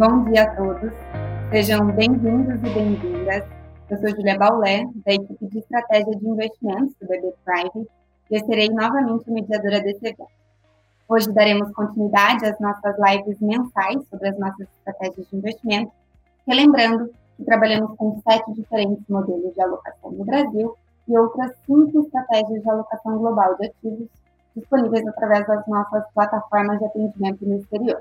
Bom dia a todos, sejam bem-vindos e bem-vindas. Eu sou Julia Baulé, da equipe de estratégia de investimentos do BB Private, e eu serei novamente mediadora desse evento. Hoje daremos continuidade às nossas lives mensais sobre as nossas estratégias de investimento, relembrando que trabalhamos com sete diferentes modelos de alocação no Brasil e outras cinco estratégias de alocação global de ativos disponíveis através das nossas plataformas de atendimento no exterior.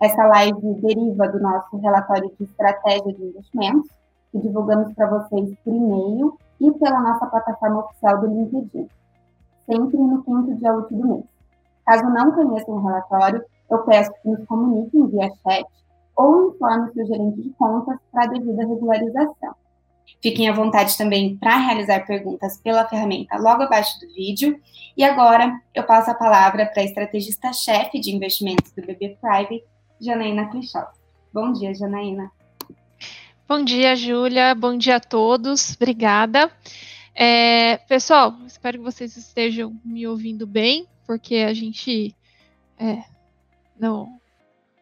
Essa live deriva do nosso relatório de estratégia de investimentos, que divulgamos para vocês por e-mail e pela nossa plataforma oficial do LinkedIn, sempre no quinto dia útil do mês. Caso não conheçam o relatório, eu peço que nos comuniquem via chat ou informe seu gerente de contas para a devida regularização. Fiquem à vontade também para realizar perguntas pela ferramenta logo abaixo do vídeo. E agora eu passo a palavra para a estrategista-chefe de investimentos do BB Private, Janaína Klichowski. Bom dia, Janaína. Bom dia, Júlia. Bom dia a todos. Obrigada. É, pessoal, espero que vocês estejam me ouvindo bem, porque a gente é, não,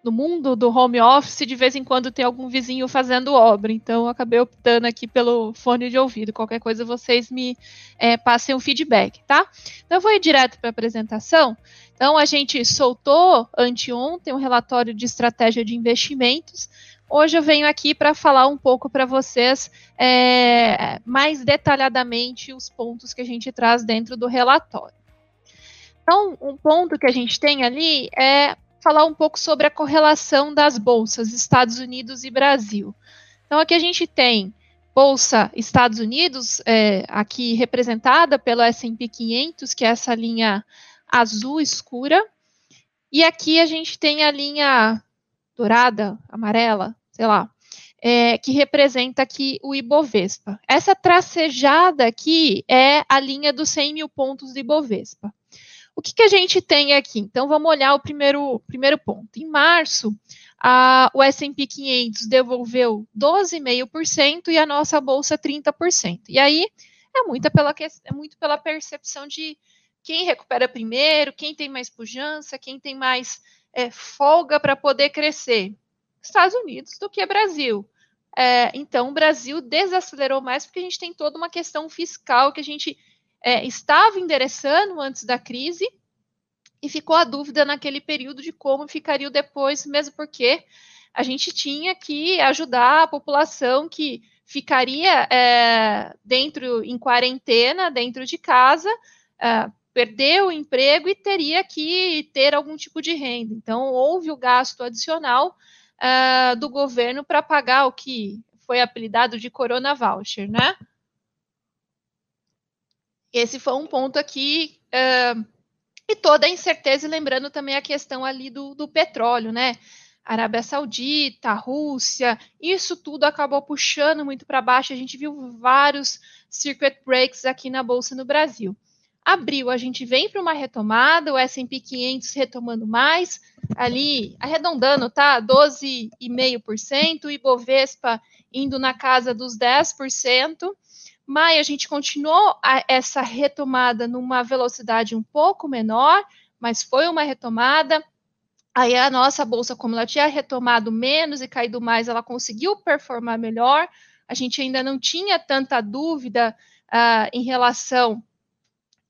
no mundo do home office, de vez em quando tem algum vizinho fazendo obra. Então, acabei optando aqui pelo fone de ouvido. Qualquer coisa, vocês me é, passem um feedback, tá? Então, eu vou ir direto para a apresentação. Então, a gente soltou anteontem um relatório de estratégia de investimentos. Hoje eu venho aqui para falar um pouco para vocês é, mais detalhadamente os pontos que a gente traz dentro do relatório. Então, um ponto que a gente tem ali é falar um pouco sobre a correlação das bolsas Estados Unidos e Brasil. Então, aqui a gente tem Bolsa Estados Unidos, é, aqui representada pelo S&P 500, que é essa linha azul escura, e aqui a gente tem a linha dourada, amarela, sei lá, é, que representa aqui o Ibovespa. Essa tracejada aqui é a linha dos 100 mil pontos do Ibovespa. O que, que a gente tem aqui? Então, vamos olhar o primeiro, primeiro ponto. Em março, a, o S&P 500 devolveu 12,5% e a nossa bolsa 30%. E aí, é muito pela, é muito pela percepção de quem recupera primeiro, quem tem mais pujança, quem tem mais é, folga para poder crescer. Estados Unidos do que Brasil. É, então, o Brasil desacelerou mais porque a gente tem toda uma questão fiscal que a gente é, estava endereçando antes da crise e ficou a dúvida naquele período de como ficaria depois, mesmo porque a gente tinha que ajudar a população que ficaria é, dentro em quarentena, dentro de casa, é, perdeu o emprego e teria que ter algum tipo de renda. Então, houve o gasto adicional é, do governo para pagar o que foi apelidado de Corona Voucher, né? Esse foi um ponto aqui. Uh, e toda a incerteza, lembrando também a questão ali do, do petróleo, né? Arábia Saudita, Rússia, isso tudo acabou puxando muito para baixo. A gente viu vários circuit breaks aqui na bolsa no Brasil. Abril, a gente vem para uma retomada, o S&P 500 retomando mais, ali arredondando, tá? 12,5%, o Ibovespa indo na casa dos 10%. Maio a gente continuou a, essa retomada numa velocidade um pouco menor, mas foi uma retomada. Aí a nossa bolsa, como ela tinha retomado menos e caído mais, ela conseguiu performar melhor. A gente ainda não tinha tanta dúvida uh, em relação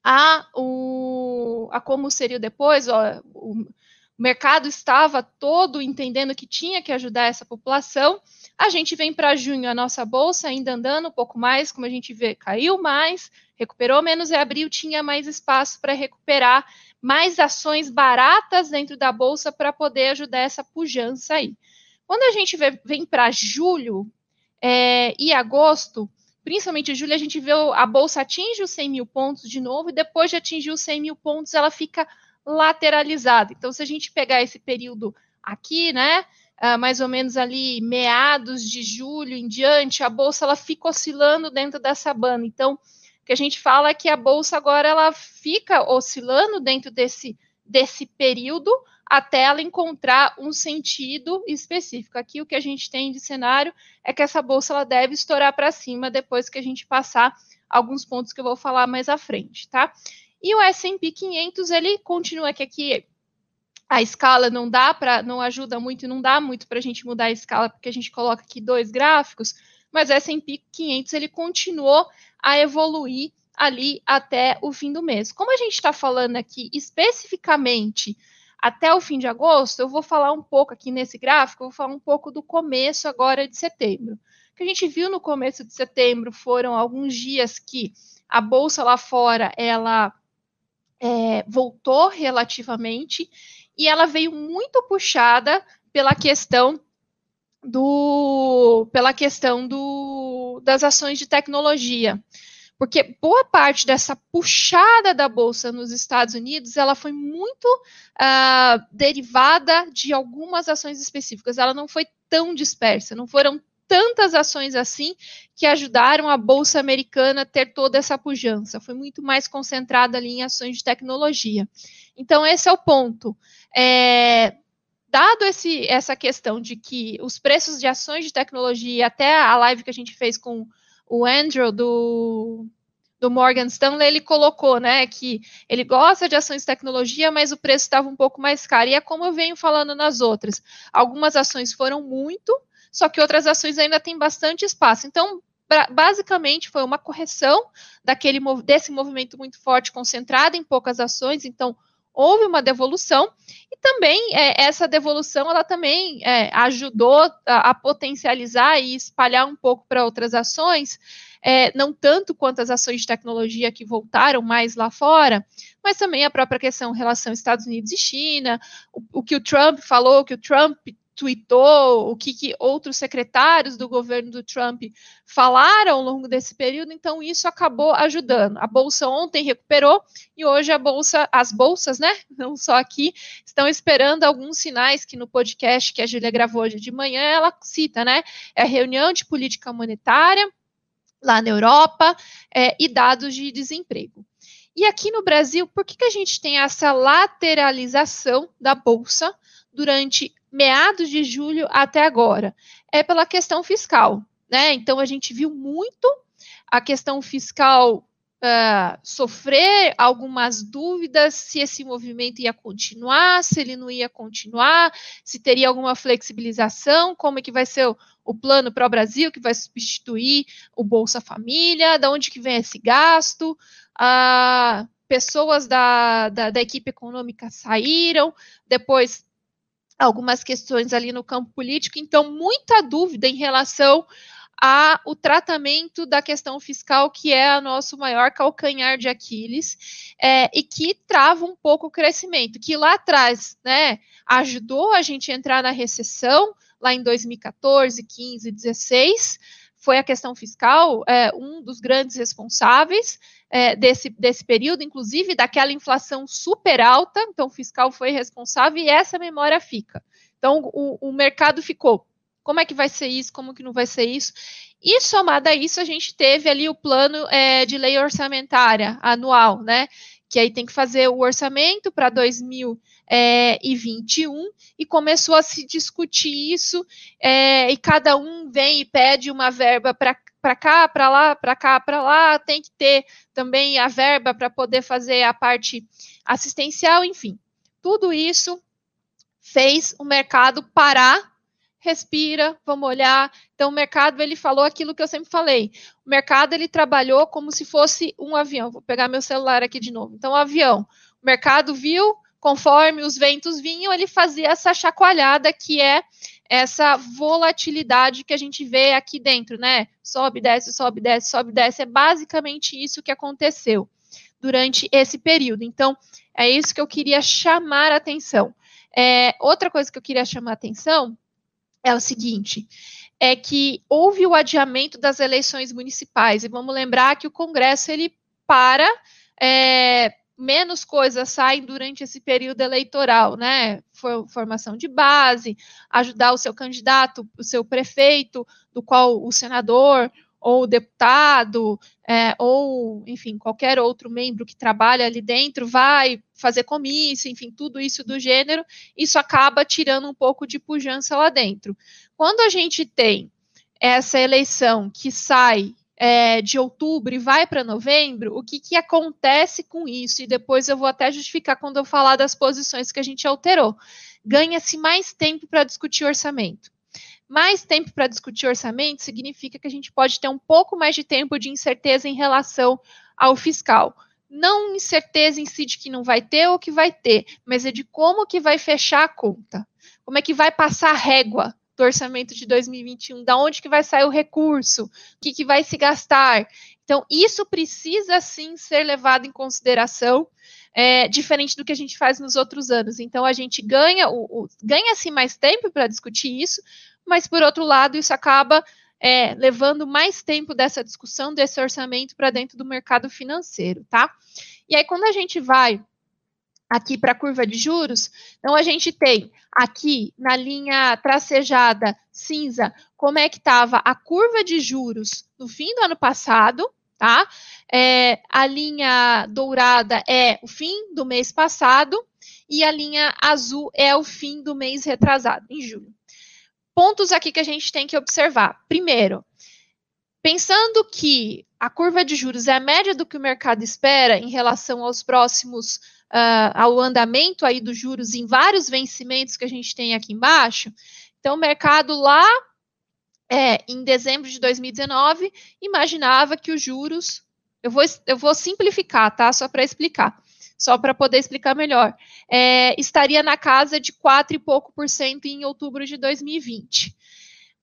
a, o, a como seria depois. Ó, o, o mercado estava todo entendendo que tinha que ajudar essa população. A gente vem para junho, a nossa bolsa ainda andando um pouco mais, como a gente vê, caiu mais, recuperou menos e abril tinha mais espaço para recuperar mais ações baratas dentro da bolsa para poder ajudar essa pujança aí. Quando a gente vê, vem para julho é, e agosto, principalmente julho, a gente vê a bolsa atinge os 100 mil pontos de novo e depois de atingir os 100 mil pontos, ela fica lateralizada. Então, se a gente pegar esse período aqui, né, uh, mais ou menos ali meados de julho em diante, a bolsa ela fica oscilando dentro dessa banda. Então, o que a gente fala é que a bolsa agora ela fica oscilando dentro desse, desse período até ela encontrar um sentido específico. Aqui o que a gente tem de cenário é que essa bolsa ela deve estourar para cima depois que a gente passar alguns pontos que eu vou falar mais à frente, tá? E o S&P 500, ele continua que aqui a escala não dá para, não ajuda muito não dá muito para a gente mudar a escala, porque a gente coloca aqui dois gráficos, mas o S&P 500 ele continuou a evoluir ali até o fim do mês. Como a gente está falando aqui especificamente até o fim de agosto, eu vou falar um pouco aqui nesse gráfico, eu vou falar um pouco do começo agora de setembro. O que a gente viu no começo de setembro foram alguns dias que a bolsa lá fora ela é, voltou relativamente e ela veio muito puxada pela questão do pela questão do, das ações de tecnologia. Porque boa parte dessa puxada da bolsa nos Estados Unidos, ela foi muito uh, derivada de algumas ações específicas. Ela não foi tão dispersa, não foram tantas ações assim que ajudaram a bolsa americana a ter toda essa pujança. Foi muito mais concentrada ali em ações de tecnologia. Então esse é o ponto. É, dado esse, essa questão de que os preços de ações de tecnologia, até a live que a gente fez com o Andrew do, do Morgan Stanley, ele colocou, né, que ele gosta de ações de tecnologia, mas o preço estava um pouco mais caro. E é como eu venho falando nas outras. Algumas ações foram muito, só que outras ações ainda têm bastante espaço. Então, basicamente foi uma correção daquele desse movimento muito forte concentrado em poucas ações, então houve uma devolução e também é, essa devolução ela também é, ajudou a, a, potencializar e espalhar um pouco para outras ações, é, não tanto quanto as ações de tecnologia que voltaram mais lá fora, mas também a própria questão em relação Estados Unidos e China, o, o que o Trump falou, que o Trump tweetou, o que, que, outros secretários do governo do Trump falaram ao longo desse período, então isso acabou ajudando. A bolsa ontem recuperou e hoje a bolsa, as bolsas, né, não só aqui, estão esperando alguns sinais que no podcast que a Júlia gravou hoje de manhã ela cita, né? É reunião de política monetária lá na Europa é, e dados de desemprego. E aqui no Brasil, por que, que a gente tem essa lateralização da bolsa durante meados de julho até agora? É pela questão fiscal, né? Então a gente viu muito a questão fiscal Uh, sofrer algumas dúvidas se esse movimento ia continuar, se ele não ia continuar, se teria alguma flexibilização, como é que vai ser o, o plano para o Brasil que vai substituir o Bolsa Família, de onde que vem esse gasto, uh, pessoas da, da, da equipe econômica saíram, depois algumas questões ali no campo político, então muita dúvida em relação ao tratamento da questão fiscal, que é o nosso maior calcanhar de Aquiles, é, e que trava um pouco o crescimento, que lá atrás, né, ajudou a gente a entrar na recessão, lá em 2014, 15, 16, foi a questão fiscal é, um dos grandes responsáveis é, desse, desse período, inclusive daquela inflação super alta, então o fiscal foi responsável e essa memória fica. Então o, o mercado ficou. Como é que vai ser isso? Como que não vai ser isso? E somado a isso, a gente teve ali o plano é, de lei orçamentária anual, né? Que aí tem que fazer o orçamento para 2000 é, e 21, e começou a se discutir isso, é, e cada um vem e pede uma verba para para cá, para lá, para cá, para lá, tem que ter também a verba para poder fazer a parte assistencial, enfim. Tudo isso fez o mercado parar, respira, vamos olhar. Então o mercado ele falou aquilo que eu sempre falei. O mercado ele trabalhou como se fosse um avião. Vou pegar meu celular aqui de novo. Então o avião, o mercado viu, conforme os ventos vinham, ele fazia essa chacoalhada que é essa volatilidade que a gente vê aqui dentro, né? Sobe, desce, sobe, desce, sobe, desce. É basicamente isso que aconteceu durante esse período. Então, é isso que eu queria chamar a atenção. É, outra coisa que eu queria chamar a atenção é o seguinte: é que houve o adiamento das eleições municipais. E vamos lembrar que o Congresso ele para é, menos coisas saem durante esse período eleitoral, né? Formação de base, ajudar o seu candidato, o seu prefeito, do qual o senador ou deputado, é, ou, enfim, qualquer outro membro que trabalha ali dentro vai fazer comício, enfim, tudo isso do gênero, isso acaba tirando um pouco de pujança lá dentro. Quando a gente tem essa eleição que sai é, de outubro e vai para novembro, o que, que acontece com isso? E depois eu vou até justificar quando eu falar das posições que a gente alterou. Ganha-se mais tempo para discutir orçamento. Mais tempo para discutir orçamento significa que a gente pode ter um pouco mais de tempo de incerteza em relação ao fiscal. Não incerteza em si de que não vai ter ou que vai ter, mas é de como que vai fechar a conta. Como é que vai passar a régua do orçamento de 2021, da onde que vai sair o recurso, o que, que vai se gastar. Então, isso precisa sim ser levado em consideração, é, diferente do que a gente faz nos outros anos. Então, a gente ganha, o, o ganha sim mais tempo para discutir isso, mas por outro lado, isso acaba é, levando mais tempo dessa discussão, desse orçamento para dentro do mercado financeiro, tá? E aí, quando a gente vai aqui para a curva de juros, então a gente tem aqui na linha tracejada cinza como é que estava a curva de juros no fim do ano passado, tá? É, a linha dourada é o fim do mês passado e a linha azul é o fim do mês retrasado, em julho. Pontos aqui que a gente tem que observar. Primeiro, pensando que a curva de juros é a média do que o mercado espera em relação aos próximos uh, ao andamento aí dos juros em vários vencimentos que a gente tem aqui embaixo. Então, o mercado lá é, em dezembro de 2019 imaginava que os juros, eu vou, eu vou simplificar, tá? Só para explicar, só para poder explicar melhor, é, estaria na casa de 4 e pouco por cento em outubro de 2020.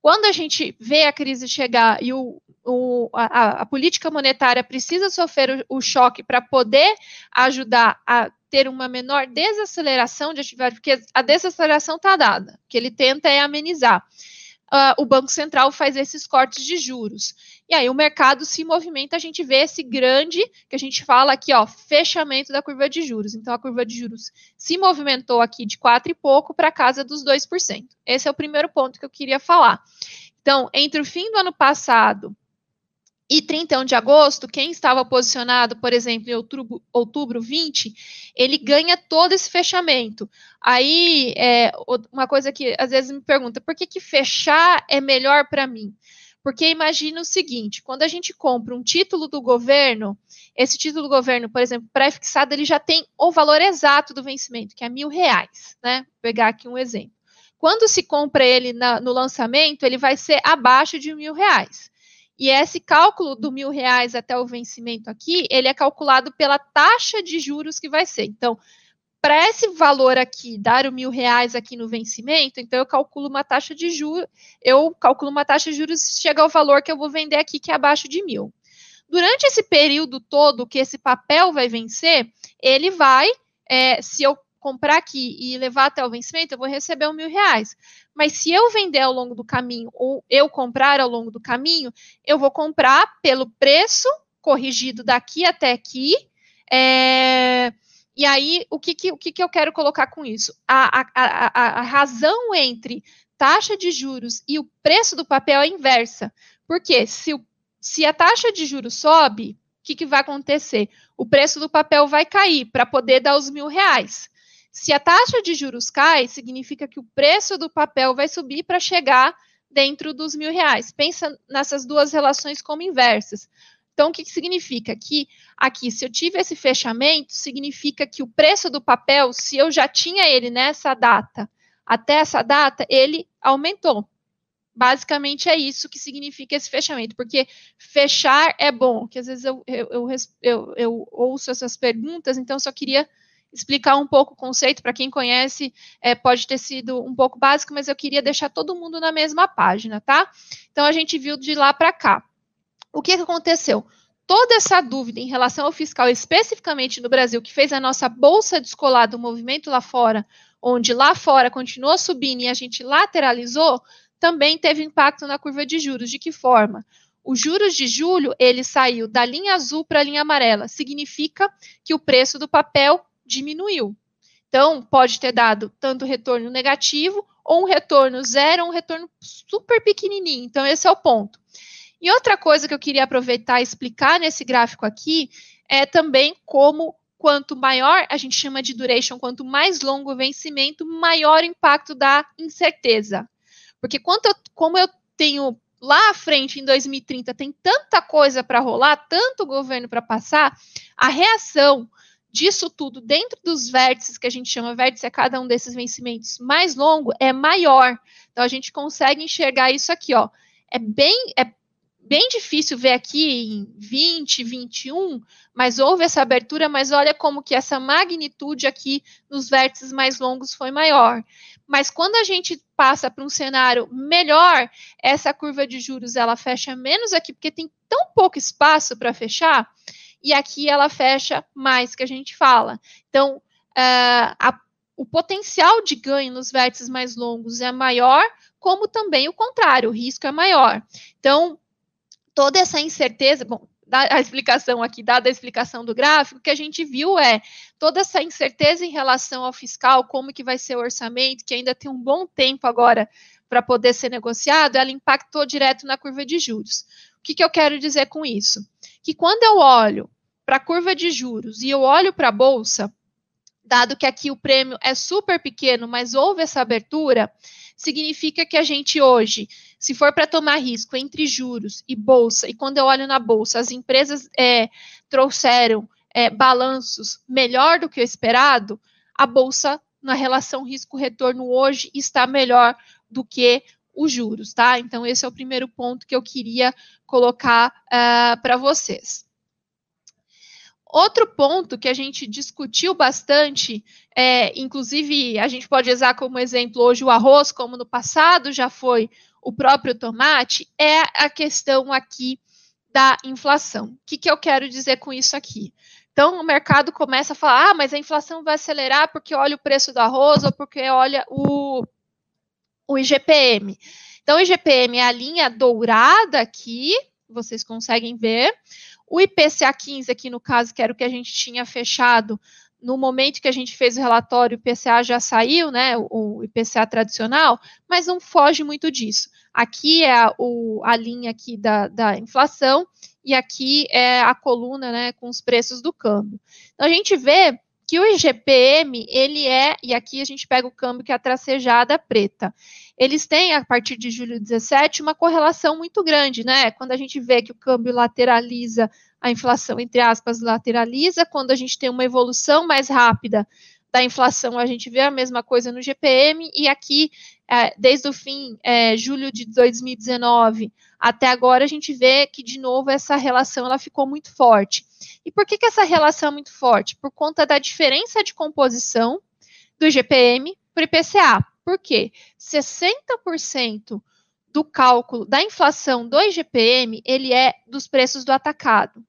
Quando a gente vê a crise chegar e o, o, a, a, política monetária precisa sofrer o, o choque para poder ajudar a ter uma menor desaceleração de atividade, porque a desaceleração está dada, o que ele tenta é amenizar. Uh, o Banco Central faz esses cortes de juros. E aí o mercado se movimenta, a gente vê esse grande, que a gente fala aqui, ó, fechamento da curva de juros. Então a curva de juros se movimentou aqui de 4 e pouco para casa dos 2%. Esse é o primeiro ponto que eu queria falar. Então, entre o fim do ano passado e 31 de agosto, quem estava posicionado, por exemplo, em outubro, outubro 20, ele ganha todo esse fechamento. Aí, é, uma coisa que às vezes me pergunta, por que, que fechar é melhor para mim? Porque imagina o seguinte: quando a gente compra um título do governo, esse título do governo, por exemplo, pré-fixado, ele já tem o valor exato do vencimento, que é mil reais, né? Vou pegar aqui um exemplo. Quando se compra ele na, no lançamento, ele vai ser abaixo de mil reais. E esse cálculo do mil reais até o vencimento aqui, ele é calculado pela taxa de juros que vai ser. Então, para esse valor aqui, dar o mil reais aqui no vencimento, então eu calculo uma taxa de juros, eu calculo uma taxa de juros chega ao valor que eu vou vender aqui, que é abaixo de mil. Durante esse período todo que esse papel vai vencer, ele vai, é, se eu comprar aqui e levar até o vencimento, eu vou receber um mil reais. Mas se eu vender ao longo do caminho ou eu comprar ao longo do caminho, eu vou comprar pelo preço corrigido daqui até aqui. É, e aí, o que, que, o que, que eu quero colocar com isso? A, a, a, a razão entre taxa de juros e o preço do papel é inversa. Porque se, se a taxa de juros sobe, o que, que vai acontecer? O preço do papel vai cair para poder dar os mil reais. Se a taxa de juros cai, significa que o preço do papel vai subir para chegar dentro dos mil reais. Pensa nessas duas relações como inversas. Então, o que, que significa? Que aqui, se eu tive esse fechamento, significa que o preço do papel, se eu já tinha ele nessa data, até essa data, ele aumentou. Basicamente é isso que significa esse fechamento, porque fechar é bom, que às vezes eu, eu, eu, eu ouço essas perguntas, então só queria explicar um pouco o conceito. Para quem conhece, é, pode ter sido um pouco básico, mas eu queria deixar todo mundo na mesma página, tá? Então, a gente viu de lá para cá. O que, que aconteceu? Toda essa dúvida em relação ao fiscal, especificamente no Brasil, que fez a nossa bolsa descolar do movimento lá fora, onde lá fora continuou subindo e a gente lateralizou, também teve impacto na curva de juros. De que forma? Os juros de julho, ele saiu da linha azul para a linha amarela. Significa que o preço do papel diminuiu. Então, pode ter dado tanto retorno negativo, ou um retorno zero, ou um retorno super pequenininho. Então, esse é o ponto. E outra coisa que eu queria aproveitar e explicar nesse gráfico aqui é também como quanto maior a gente chama de duration, quanto mais longo o vencimento, maior o impacto da incerteza. Porque quanto eu, como eu tenho lá à frente, em 2030, tem tanta coisa para rolar, tanto governo para passar, a reação disso tudo dentro dos vértices que a gente chama vértice a cada um desses vencimentos mais longo é maior. Então a gente consegue enxergar isso aqui, ó. É bem é bem difícil ver aqui em 20, 21, mas houve essa abertura, mas olha como que essa magnitude aqui nos vértices mais longos foi maior. Mas quando a gente passa para um cenário melhor, essa curva de juros ela fecha menos aqui, porque tem tão pouco espaço para fechar, e aqui ela fecha mais que a gente fala. Então, uh, a, o potencial de ganho nos vértices mais longos é maior, como também o contrário, o risco é maior. Então, toda essa incerteza, bom, a explicação aqui, dada a explicação do gráfico, o que a gente viu é toda essa incerteza em relação ao fiscal, como que vai ser o orçamento, que ainda tem um bom tempo agora para poder ser negociado, ela impactou direto na curva de juros. O que, que eu quero dizer com isso? Que quando eu olho para a curva de juros e eu olho para a bolsa, dado que aqui o prêmio é super pequeno, mas houve essa abertura, significa que a gente hoje, se for para tomar risco entre juros e bolsa, e quando eu olho na bolsa, as empresas é, trouxeram é, balanços melhor do que o esperado, a bolsa na relação risco-retorno hoje está melhor do que os juros, tá? Então, esse é o primeiro ponto que eu queria colocar uh, para vocês. Outro ponto que a gente discutiu bastante, é, inclusive a gente pode usar como exemplo hoje o arroz, como no passado já foi o próprio tomate, é a questão aqui da inflação. O que, que eu quero dizer com isso aqui? Então, o mercado começa a falar: ah, mas a inflação vai acelerar porque olha o preço do arroz ou porque olha o, o IGPM. Então, o IGPM é a linha dourada aqui, vocês conseguem ver. O IPCA 15 aqui no caso, que era o que a gente tinha fechado no momento que a gente fez o relatório, o IPCA já saiu, né, o IPCA tradicional, mas não foge muito disso. Aqui é a, o, a linha aqui da, da inflação e aqui é a coluna, né, com os preços do câmbio. Então, a gente vê que o IGPM, ele é, e aqui a gente pega o câmbio que é a tracejada preta, eles têm, a partir de julho 17, uma correlação muito grande, né? Quando a gente vê que o câmbio lateraliza, a inflação, entre aspas, lateraliza, quando a gente tem uma evolução mais rápida da inflação, a gente vê a mesma coisa no GPM, e aqui, é, desde o fim, é, julho de 2019 até agora, a gente vê que, de novo, essa relação ela ficou muito forte. E por que, que essa relação é muito forte? Por conta da diferença de composição do GPM para o IPCA. Por quê? 60% do cálculo da inflação do IGPM, ele é dos preços do atacado.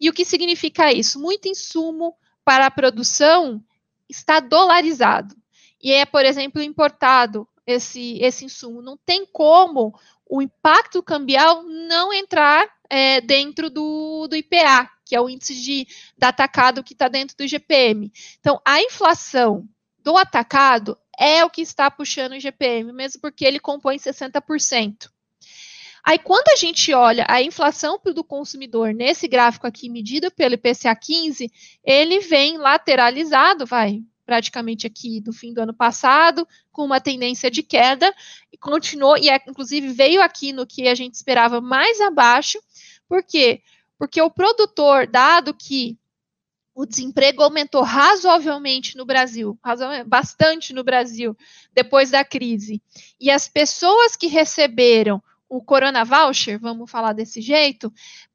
E o que significa isso? Muito insumo para a produção está dolarizado. E é, por exemplo, importado esse, esse insumo. Não tem como o impacto cambial não entrar é, dentro do, do IPA, que é o índice de, de atacado que está dentro do IGPM. Então, a inflação do atacado é o que está puxando o IGPM, mesmo porque ele compõe 60%. Aí, quando a gente olha a inflação do consumidor nesse gráfico aqui, medido pelo IPCA 15, ele vem lateralizado, vai, praticamente aqui do fim do ano passado, com uma tendência de queda, e continuou, e é, inclusive veio aqui no que a gente esperava mais abaixo, por quê? Porque o produtor, dado que o desemprego aumentou razoavelmente no Brasil, bastante no Brasil, depois da crise. E as pessoas que receberam o Corona Voucher, vamos falar desse jeito, é,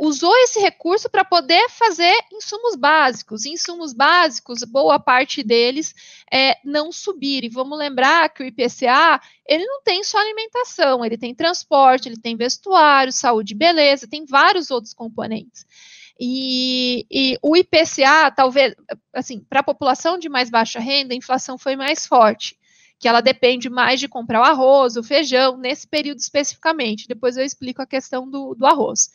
usou esse recurso para poder fazer insumos básicos. Insumos básicos, boa parte deles é, não subir. E vamos lembrar que o IPCA ele não tem só alimentação, ele tem transporte, ele tem vestuário, saúde e beleza, tem vários outros componentes. E, e o IPCA, talvez, assim, para a população de mais baixa renda, a inflação foi mais forte, que ela depende mais de comprar o arroz, o feijão, nesse período especificamente. Depois eu explico a questão do, do arroz.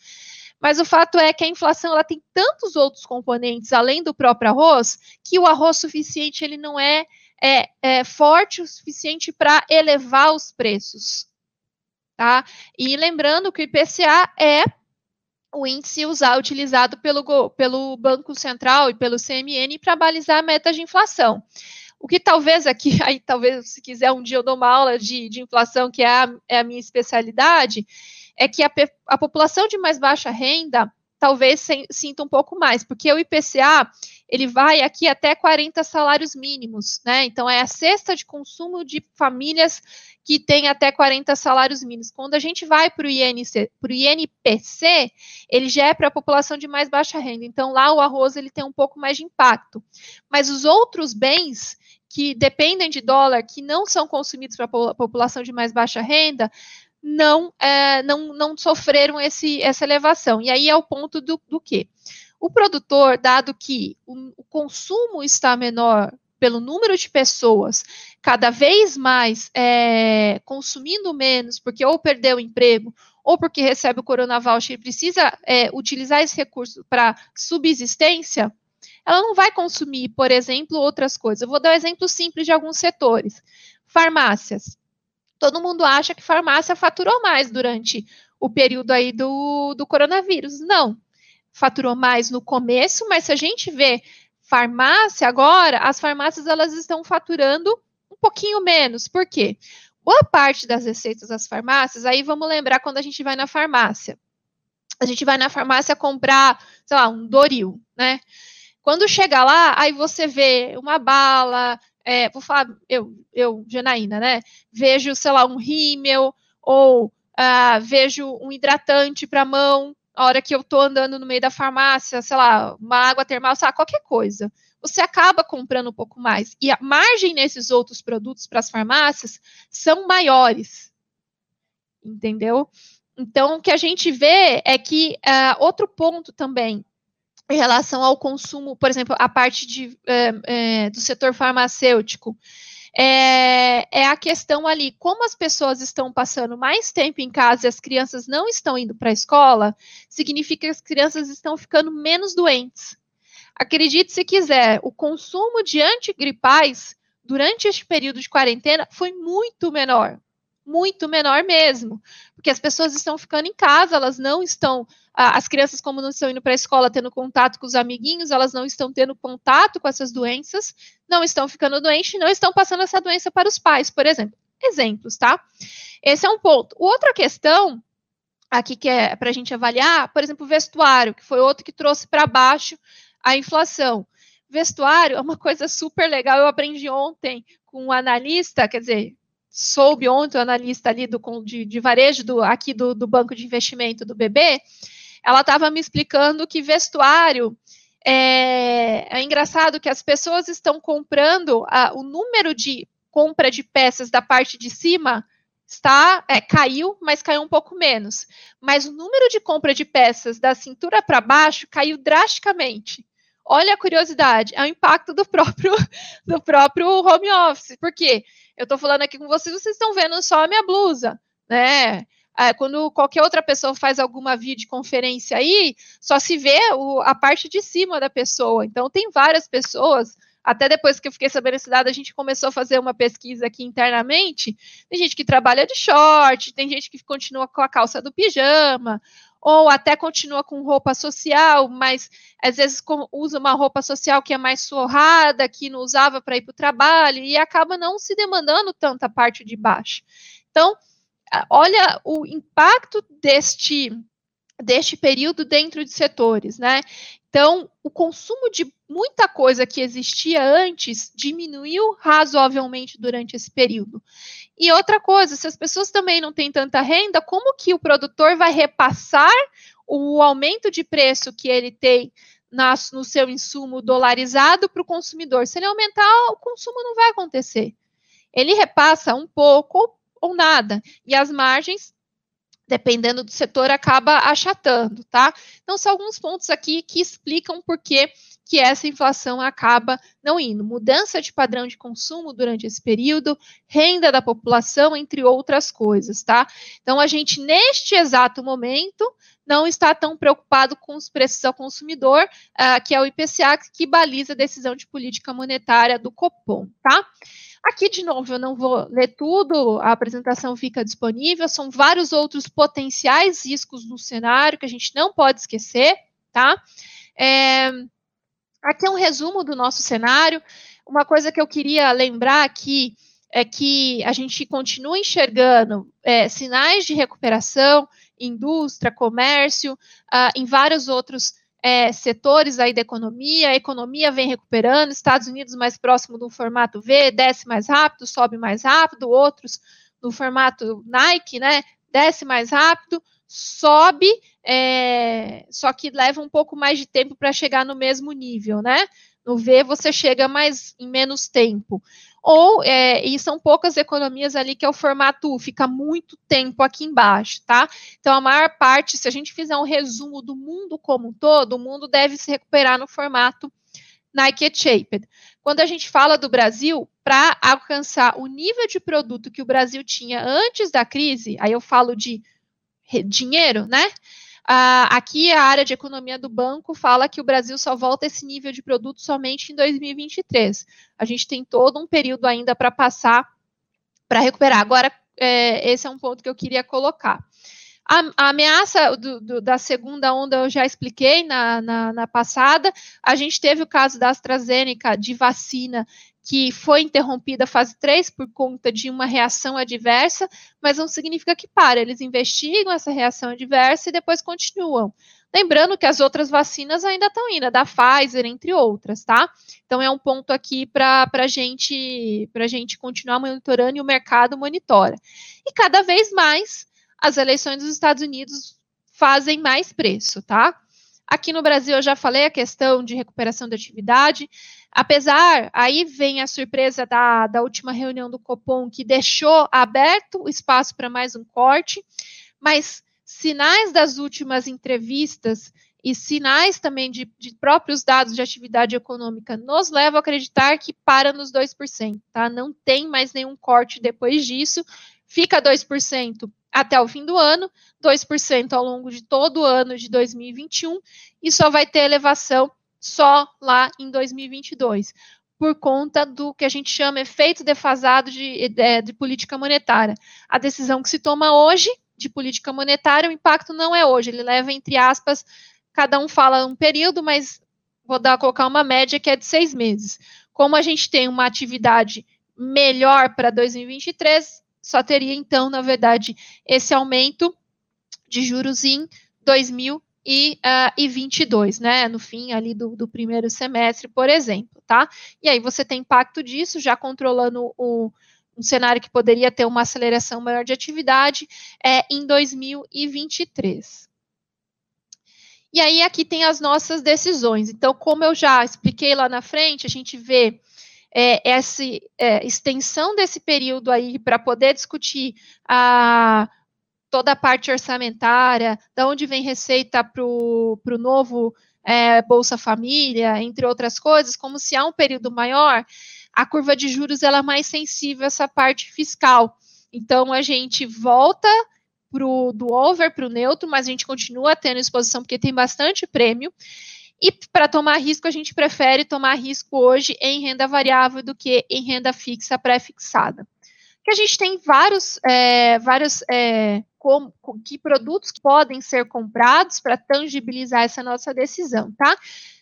Mas o fato é que a inflação ela tem tantos outros componentes além do próprio arroz que o arroz suficiente ele não é, é, é forte o suficiente para elevar os preços, tá? E lembrando que o IPCA é o índice usar, utilizado pelo, pelo Banco Central e pelo CMN para balizar a meta de inflação. O que talvez aqui, aí talvez se quiser um dia eu dou uma aula de, de inflação, que é a, é a minha especialidade, é que a, a população de mais baixa renda talvez sinta um pouco mais, porque o IPCA ele vai aqui até 40 salários mínimos, né? Então é a cesta de consumo de famílias que tem até 40 salários mínimos. Quando a gente vai para o INPC, ele já é para a população de mais baixa renda. Então lá o arroz ele tem um pouco mais de impacto. Mas os outros bens que dependem de dólar, que não são consumidos para a população de mais baixa renda, não, é, não, não sofreram esse, essa elevação. E aí é o ponto do, do quê? O produtor, dado que o, o consumo está menor pelo número de pessoas cada vez mais é, consumindo menos, porque ou perdeu o emprego, ou porque recebe o Corona e precisa é, utilizar esse recurso para subsistência, ela não vai consumir, por exemplo, outras coisas. Eu vou dar um exemplo simples de alguns setores. Farmácias todo mundo acha que farmácia faturou mais durante o período aí do, do coronavírus. Não, faturou mais no começo, mas se a gente vê farmácia agora, as farmácias elas estão faturando um pouquinho menos. Por quê? Boa parte das receitas das farmácias, aí vamos lembrar quando a gente vai na farmácia. A gente vai na farmácia comprar, sei lá, um Doril, né? Quando chega lá, aí você vê uma bala, é, vou falar, eu, eu, Janaína, né? Vejo, sei lá, um rímel, ou uh, vejo um hidratante para mão, a hora que eu estou andando no meio da farmácia, sei lá, uma água termal, sei lá, qualquer coisa. Você acaba comprando um pouco mais. E a margem nesses outros produtos para as farmácias são maiores. Entendeu? Então, o que a gente vê é que uh, outro ponto também em relação ao consumo, por exemplo, a parte de, é, é, do setor farmacêutico, é, é, a questão ali, como as pessoas estão passando mais tempo em casa e as crianças não estão indo para a escola, significa que as crianças estão ficando menos doentes. Acredite se quiser, o consumo de antigripais durante este período de quarentena foi muito menor, muito menor mesmo, porque as pessoas estão ficando em casa, elas não estão as crianças, como não estão indo para a escola tendo contato com os amiguinhos, elas não estão tendo contato com essas doenças, não estão ficando doentes, não estão passando essa doença para os pais, por exemplo. Exemplos, tá? Esse é um ponto. Outra questão aqui que é para a gente avaliar, por exemplo, vestuário, que foi outro que trouxe para baixo a inflação. Vestuário é uma coisa super legal. Eu aprendi ontem com um analista, quer dizer, soube ontem o analista ali do, de, de varejo do, aqui do, do banco de investimento do BB, ela estava me explicando que vestuário é, é, engraçado que as pessoas estão comprando a, o número de compra de peças da parte de cima está é, caiu, mas caiu um pouco menos. Mas o número de compra de peças da cintura para baixo caiu drasticamente. Olha a curiosidade, é o impacto do próprio do próprio home office. Por quê? Eu estou falando aqui com vocês, vocês estão vendo só a minha blusa, né? É, quando qualquer outra pessoa faz alguma videoconferência aí, só se vê o, a parte de cima da pessoa. Então, tem várias pessoas, até depois que eu fiquei sabendo esse dado, a gente começou a fazer uma pesquisa aqui internamente. Tem gente que trabalha de short, tem gente que continua com a calça do pijama, ou até continua com roupa social, mas às vezes usa uma roupa social que é mais surrada, que não usava para ir para o trabalho, e acaba não se demandando tanta parte de baixo. Então, olha o impacto deste deste período dentro de setores, né? Então, o consumo de muita coisa que existia antes diminuiu razoavelmente durante esse período. E outra coisa, se as pessoas também não têm tanta renda, como que o produtor vai repassar o aumento de preço que ele tem na, no seu insumo dolarizado para o consumidor? Se ele aumentar, o consumo não vai acontecer. Ele repassa um pouco ou nada. E as margens, dependendo do setor, acaba achatando, tá? Então, são alguns pontos aqui que explicam por que que essa inflação acaba não indo. Mudança de padrão de consumo durante esse período, renda da população, entre outras coisas, tá? Então, a gente, neste exato momento, não está tão preocupado com os preços ao consumidor, uh, que é o IPCA, que baliza a decisão de política monetária do Copom, tá? Aqui, de novo, eu não vou ler tudo, a apresentação fica disponível, são vários outros potenciais riscos no cenário que a gente não pode esquecer, tá? É, Aqui é um resumo do nosso cenário. Uma coisa que eu queria lembrar aqui é que a gente continua enxergando é, sinais de recuperação, indústria, comércio, uh, em vários outros é, setores aí da economia, a economia vem recuperando, Estados Unidos mais próximo do formato V, desce mais rápido, sobe mais rápido, outros no formato Nike, né, desce mais rápido, sobe, é, só que leva um pouco mais de tempo para chegar no mesmo nível, né? No V você chega mais em menos tempo. Ou, é, e são poucas economias ali que é o formato U, fica muito tempo aqui embaixo, tá? Então, a maior parte, se a gente fizer um resumo do mundo como um todo, o mundo deve se recuperar no formato Nike Shaped. Quando a gente fala do Brasil, para alcançar o nível de produto que o Brasil tinha antes da crise, aí eu falo de dinheiro, né? Uh, aqui a área de economia do banco fala que o Brasil só volta esse nível de produto somente em 2023. A gente tem todo um período ainda para passar para recuperar. Agora, é, esse é um ponto que eu queria colocar. A, a ameaça do, do, da segunda onda eu já expliquei na, na, na, passada. A gente teve o caso da AstraZeneca de vacina que foi interrompida a fase 3 por conta de uma reação adversa, mas não significa que para. Eles investigam essa reação adversa e depois continuam. Lembrando que as outras vacinas ainda estão indo, da Pfizer, entre outras, tá? Então é um ponto aqui para a gente, gente continuar monitorando e o mercado monitora. E cada vez mais as eleições dos Estados Unidos fazem mais preço, tá? Aqui no Brasil eu já falei a questão de recuperação da atividade. Apesar, aí vem a surpresa da, da última reunião do Copom, que deixou aberto o espaço para mais um corte, mas sinais das últimas entrevistas e sinais também de, de, próprios dados de atividade econômica nos levam a acreditar que para nos 2%, tá? Não tem mais nenhum corte depois disso, fica 2% até o fim do ano, 2% ao longo de todo o ano de 2021 e só vai ter elevação só lá em 2022, por conta do que a gente chama efeito defasado de, de, de política monetária. A decisão que se toma hoje de política monetária, o impacto não é hoje, ele leva, entre aspas, cada um fala um período, mas vou dar, colocar uma média que é de seis meses. Como a gente tem uma atividade melhor para 2023, só teria, então, na verdade, esse aumento de juros em 2023 e, uh, e 22, né, no fim ali do, do, primeiro semestre, por exemplo, tá? E aí você tem impacto disso, já controlando o, um cenário que poderia ter uma aceleração maior de atividade é, em 2023. E aí aqui tem as nossas decisões. Então, como eu já expliquei lá na frente, a gente vê é, essa é, extensão desse período aí para poder discutir a toda a parte orçamentária, da onde vem receita para o novo é, Bolsa Família, entre outras coisas, como se há um período maior, a curva de juros ela é mais sensível a essa parte fiscal. Então a gente volta pro, do over para o neutro, mas a gente continua tendo exposição porque tem bastante prêmio. E para tomar risco, a gente prefere tomar risco hoje em renda variável do que em renda fixa pré-fixada. Que a gente tem vários, é, vários é, como, que produtos podem ser comprados para tangibilizar essa nossa decisão, tá?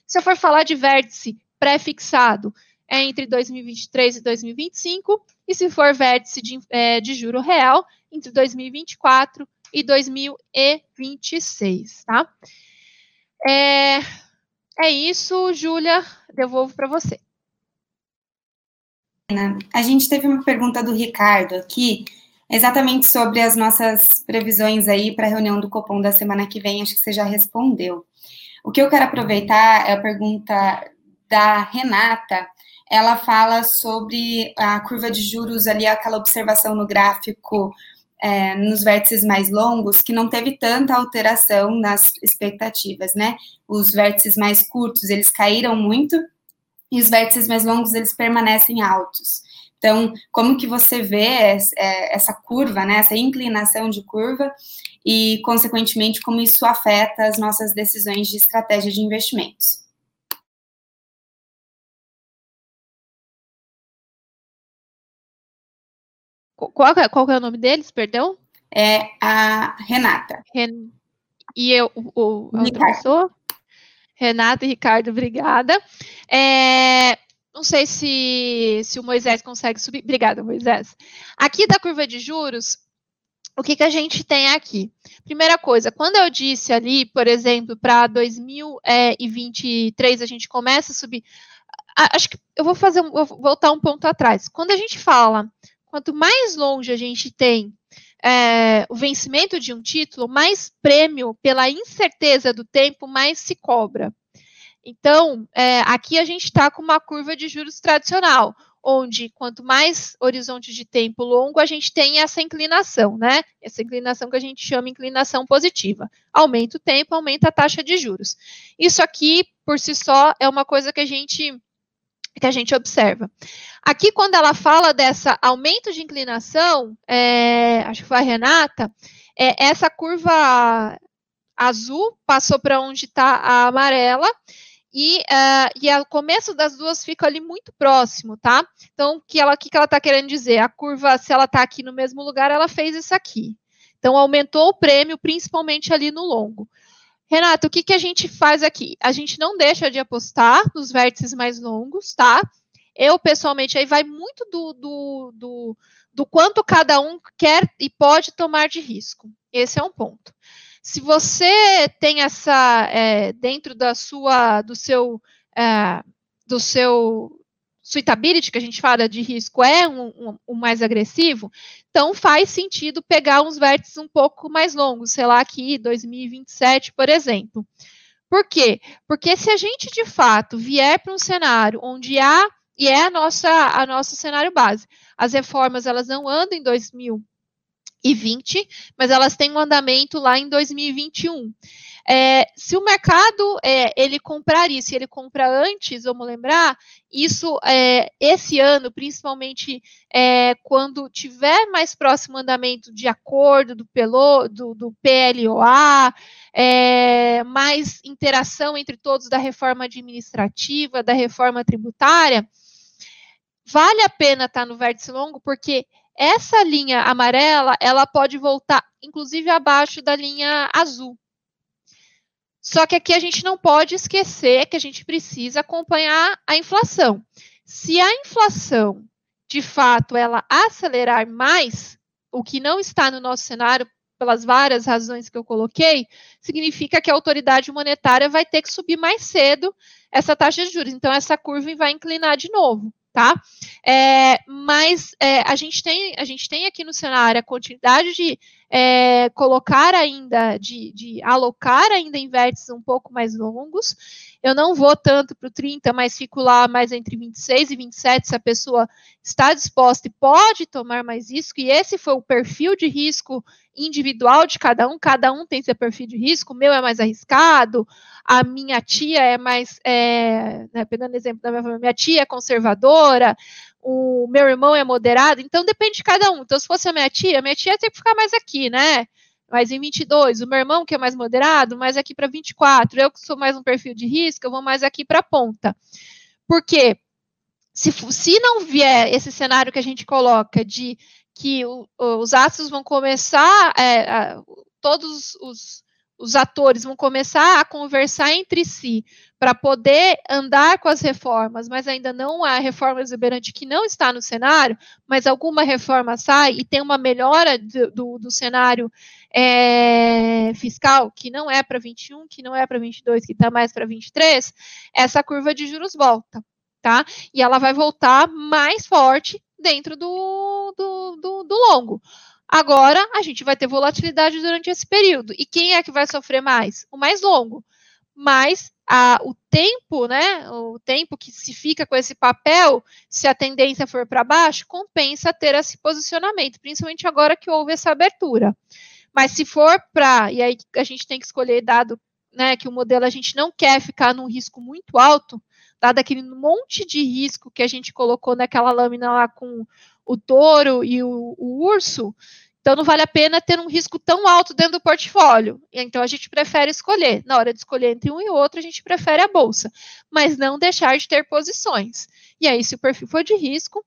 Se eu for falar de vértice pré-fixado, é entre 2023 e 2025, e se for vértice de, é, de juro real, entre 2024 e 2026, tá? É, é isso, Júlia, devolvo para você. A gente teve uma pergunta do Ricardo aqui, exatamente sobre as nossas previsões aí para a reunião do Copom da semana que vem, acho que você já respondeu. O que eu quero aproveitar é a pergunta da Renata. Ela fala sobre a curva de juros ali, aquela observação no gráfico é, nos vértices mais longos, que não teve tanta alteração nas expectativas, né? Os vértices mais curtos, eles caíram muito, e os vértices mais longos, eles permanecem altos. Então, como que você vê é, essa curva, né, essa inclinação de curva e, consequentemente, como isso afeta as nossas decisões de estratégia de investimentos? Qual, é, qual é o nome deles, perdão? É a Renata. Ren... E eu, o, a outra pessoa? Renata e Ricardo, obrigada. É, não sei se, se o Moisés consegue subir. Obrigada, Moisés. Aqui da curva de juros, o que, que a gente tem aqui? Primeira coisa, quando eu disse ali, por exemplo, para 2023 a gente começa a subir. Acho que eu vou fazer, vou voltar um ponto atrás. Quando a gente fala, quanto mais longe a gente tem é, o vencimento de um título, mais prêmio pela incerteza do tempo, mais se cobra. Então, é, aqui a gente está com uma curva de juros tradicional, onde quanto mais horizonte de tempo longo, a gente tem essa inclinação, né? Essa inclinação que a gente chama inclinação positiva. Aumenta o tempo, aumenta a taxa de juros. Isso aqui, por si só, é uma coisa que a gente que a gente observa. Aqui, quando ela fala dessa aumento de inclinação, é, acho que foi a Renata, é, essa curva azul passou para onde está a amarela, e, uh, e o começo das duas fica ali muito próximo, tá? Então, o que ela que, que ela está querendo dizer? A curva, se ela está aqui no mesmo lugar, ela fez isso aqui. Então, aumentou o prêmio, principalmente ali no longo. Renato, o que, que a gente faz aqui? A gente não deixa de apostar nos vértices mais longos, tá? Eu, pessoalmente, aí vai muito do, do, do, do quanto cada um quer e pode tomar de risco. Esse é um ponto. Se você tem essa é, dentro da sua, do seu, é, do seu suitability, que a gente fala de risco, é um, um, um, mais agressivo, então faz sentido pegar uns vértices um pouco mais longos, sei lá, aqui 2027, por exemplo. Por quê? Porque se a gente de fato vier para um cenário onde há e é a nossa a nosso cenário base, as reformas elas não andam em 2000 2020, mas elas têm um andamento lá em 2021. É, se o mercado é, ele comprar isso, ele compra antes, vamos lembrar, isso é, esse ano, principalmente é, quando tiver mais próximo andamento de acordo do, PLO, do, do PLOA, é, mais interação entre todos da reforma administrativa, da reforma tributária, vale a pena estar no vértice longo, porque essa linha amarela, ela pode voltar, inclusive, abaixo da linha azul. Só que aqui a gente não pode esquecer que a gente precisa acompanhar a inflação. Se a inflação, de fato, ela acelerar mais, o que não está no nosso cenário, pelas várias razões que eu coloquei, significa que a autoridade monetária vai ter que subir mais cedo essa taxa de juros. Então, essa curva vai inclinar de novo tá? É, mas é, a, gente tem, a gente tem aqui no cenário a quantidade de é, colocar ainda, de, de, alocar ainda em vértices um pouco mais longos. Eu não vou tanto para o 30, mas fico lá mais entre 26 e 27 se a pessoa está disposta e pode tomar mais risco, e esse foi o perfil de risco individual de cada um, cada um tem seu perfil de risco, o meu é mais arriscado, a minha tia é mais, é, né, pegando exemplo da minha família, minha tia é conservadora, o meu irmão é moderado, então depende de cada um. Então, se fosse a minha tia, minha tia tem que ficar mais aqui, né? Mais em 22. O meu irmão, que é mais moderado, mais aqui para 24. Eu, que sou mais um perfil de risco, eu vou mais aqui para a ponta. Por quê? Se, se não vier esse cenário que a gente coloca de que o, os astros vão começar, é, a, todos os, os atores vão começar a conversar entre si para poder andar com as reformas, mas ainda não há reforma exuberante que não está no cenário, mas alguma reforma sai e tem uma melhora do, do, do cenário é, fiscal, que não é para 21, que não é para 22, que está mais para 23, essa curva de juros volta, tá? E ela vai voltar mais forte dentro do, do, do, do longo. Agora, a gente vai ter volatilidade durante esse período. E quem é que vai sofrer mais? O mais longo. Mas a, o tempo, né? O tempo que se fica com esse papel, se a tendência for para baixo, compensa ter esse posicionamento, principalmente agora que houve essa abertura. Mas se for para, e aí a gente tem que escolher dado, né, que o modelo a gente não quer ficar num risco muito alto, dado aquele monte de risco que a gente colocou naquela lâmina lá com o touro e o, o urso, então não vale a pena ter um risco tão alto dentro do portfólio. Então a gente prefere escolher. Na hora de escolher entre um e outro, a gente prefere a bolsa, mas não deixar de ter posições. E aí, se o perfil for de risco,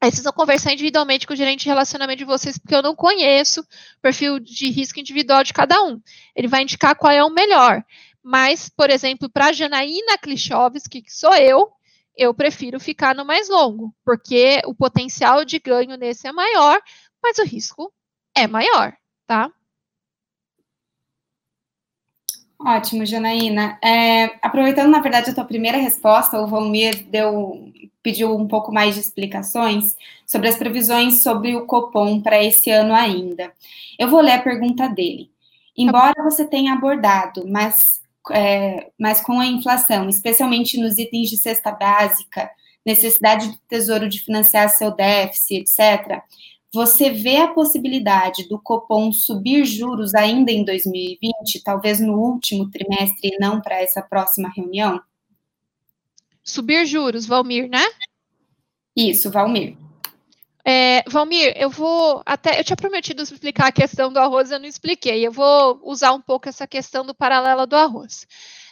Aí vocês vão conversar individualmente com o gerente de relacionamento de vocês, porque eu não conheço o perfil de risco individual de cada um. Ele vai indicar qual é o melhor. Mas, por exemplo, para Janaína Klichowski, que sou eu, eu prefiro ficar no mais longo, porque o potencial de ganho nesse é maior, mas o risco é maior, tá? Ótimo, Janaína. É, aproveitando, na verdade, a tua primeira resposta, o Valmir deu, pediu um pouco mais de explicações sobre as previsões sobre o Copom para esse ano ainda. Eu vou ler a pergunta dele. Embora você tenha abordado, mas, é, mas com a inflação, especialmente nos itens de cesta básica, necessidade do Tesouro de financiar seu déficit, etc., você vê a possibilidade do Copom subir juros ainda em 2020, talvez no último trimestre e não para essa próxima reunião? Subir juros, Valmir, né? Isso, Valmir. É, Valmir, eu vou até. Eu tinha prometido explicar a questão do arroz, eu não expliquei. Eu vou usar um pouco essa questão do paralelo do arroz.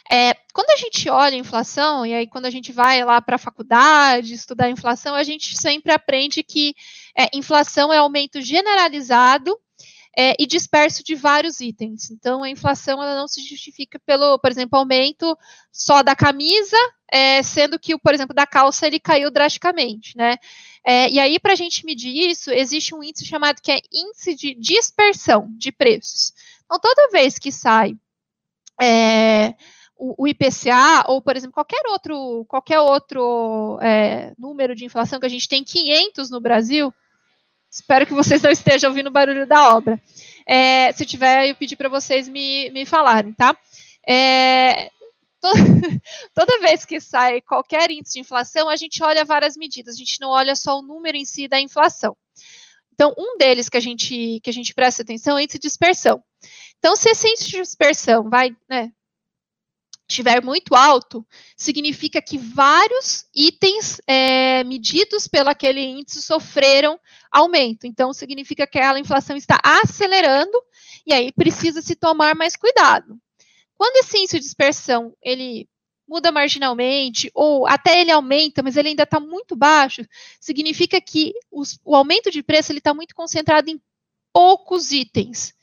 É, quando a gente olha a inflação, e aí quando a gente vai lá para a faculdade estudar a inflação, a gente sempre aprende que é, inflação é aumento generalizado é, e disperso de vários itens. Então, a inflação ela não se justifica pelo, por exemplo, aumento só da camisa, é, sendo que, por exemplo, da calça ele caiu drasticamente, né? É, e aí, para a gente medir isso, existe um índice chamado que é índice de dispersão de preços. Então, toda vez que sai é, o, o, IPCA, ou, por exemplo, qualquer outro, qualquer outro é, número de inflação que a gente tem 500 no Brasil, espero que vocês não estejam ouvindo o barulho da obra. É, se tiver, eu pedi para vocês me, me falarem, tá? É, toda, toda vez que sai qualquer índice de inflação, a gente olha várias medidas, a gente não olha só o número em si da inflação. Então, um deles que a gente, que a gente presta atenção é o índice de dispersão. Então, se esse índice de dispersão vai, né, estiver muito alto, significa que vários itens é, medidos pelo aquele índice sofreram aumento. Então, significa que aquela inflação está acelerando e aí precisa se tomar mais cuidado. Quando esse índice de dispersão ele muda marginalmente ou até ele aumenta, mas ele ainda está muito baixo, significa que os, o aumento de preço ele está muito concentrado em poucos itens.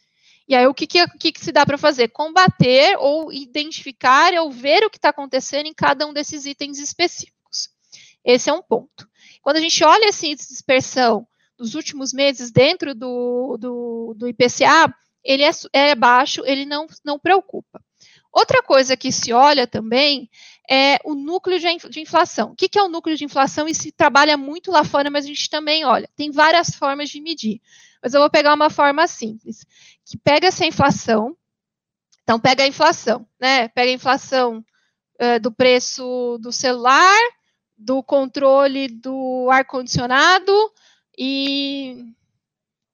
E aí, o que, que, que, que se dá para fazer? Combater ou identificar ou ver o que está acontecendo em cada um desses itens específicos. Esse é um ponto. Quando a gente olha esse índice de dispersão dos últimos meses dentro do, do, do IPCA, ele é, é, baixo, ele não, não preocupa. Outra coisa que se olha também é o núcleo de, inflação. O que é o núcleo de inflação? E se trabalha muito lá fora, mas a gente também olha. Tem várias formas de medir mas eu vou pegar uma forma simples, que pega essa inflação, então pega a inflação, né? Pega a inflação uh, do preço do celular, do controle do ar-condicionado e,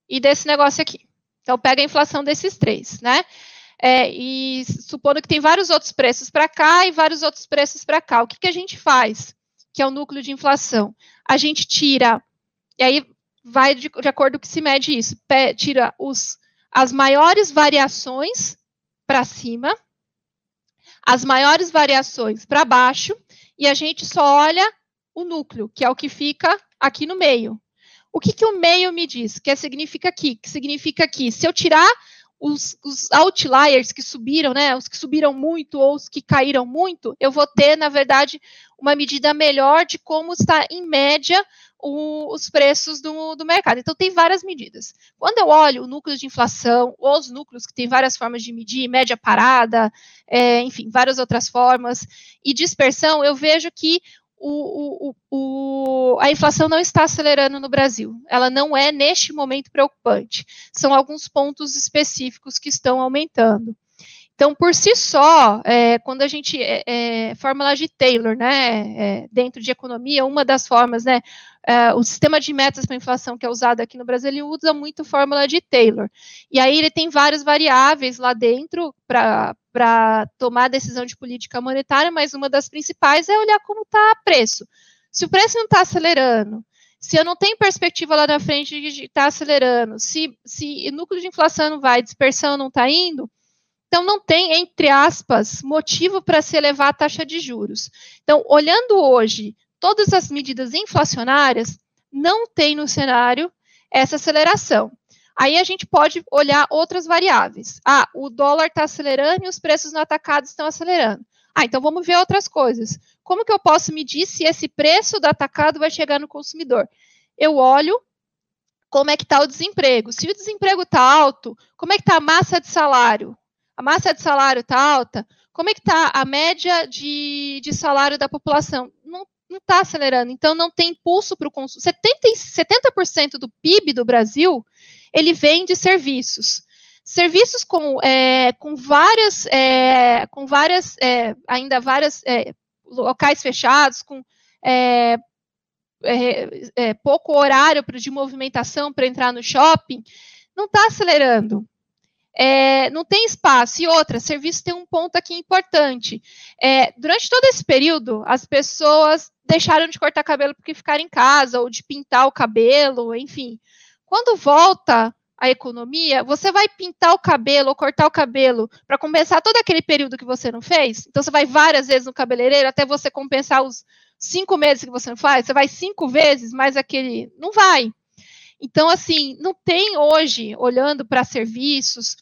e desse negócio aqui. Então pega a inflação desses três, né? É, e supondo que tem vários outros preços para cá e vários outros preços para cá, o que, que a gente faz? Que é o núcleo de inflação. A gente tira, e aí vai de, de acordo com que se mede isso. Tira os, as maiores variações para cima, as maiores variações para baixo, e a gente só olha o núcleo, que é o que fica aqui no meio. O que, que o meio me diz? Que significa aqui? Que significa que se eu tirar os, os, outliers que subiram, né, os que subiram muito ou os que caíram muito, eu vou ter, na verdade, uma medida melhor de como está, em média, o, os preços do, do, mercado. Então, tem várias medidas. Quando eu olho o núcleo de inflação, os núcleos que tem várias formas de medir, média parada, é, enfim, várias outras formas, e dispersão, eu vejo que o, o, a inflação não está acelerando no Brasil. Ela não é, neste momento, preocupante. São alguns pontos específicos que estão aumentando. Então, por si só, é, quando a gente. É, é, fórmula de Taylor, né? É, dentro de economia, uma das formas, né? É, o sistema de metas para inflação que é usado aqui no Brasil, ele usa muito fórmula de Taylor. E aí ele tem várias variáveis lá dentro para tomar decisão de política monetária, mas uma das principais é olhar como está preço. Se o preço não está acelerando, se eu não tenho perspectiva lá na frente de estar tá acelerando, se, se núcleo de inflação não vai, dispersão não está indo, então, não tem, entre aspas, motivo para se elevar a taxa de juros. Então, olhando hoje todas as medidas inflacionárias, não tem no cenário essa aceleração. Aí a gente pode olhar outras variáveis. Ah, o dólar está acelerando e os preços no atacado estão acelerando. Ah, então vamos ver outras coisas. Como que eu posso medir se esse preço do atacado vai chegar no consumidor? Eu olho como é que está o desemprego. Se o desemprego está alto, como é que está a massa de salário? A massa de salário está alta? Como é que está a média de, de salário da população? Não está acelerando, então não tem impulso para o consumo. 70%, 70 do PIB do Brasil ele vem de serviços. Serviços com, é, com várias, é, com várias, é, ainda várias é, locais fechados, com é, é, pouco horário de movimentação para entrar no shopping, não está acelerando. É, não tem espaço. E outra, serviço tem um ponto aqui importante. É, durante todo esse período, as pessoas deixaram de cortar cabelo porque ficaram em casa, ou de pintar o cabelo, enfim. Quando volta a economia, você vai pintar o cabelo ou cortar o cabelo para compensar todo aquele período que você não fez? Então você vai várias vezes no cabeleireiro até você compensar os cinco meses que você não faz? Você vai cinco vezes mais aquele. Não vai. Então, assim, não tem hoje, olhando para serviços,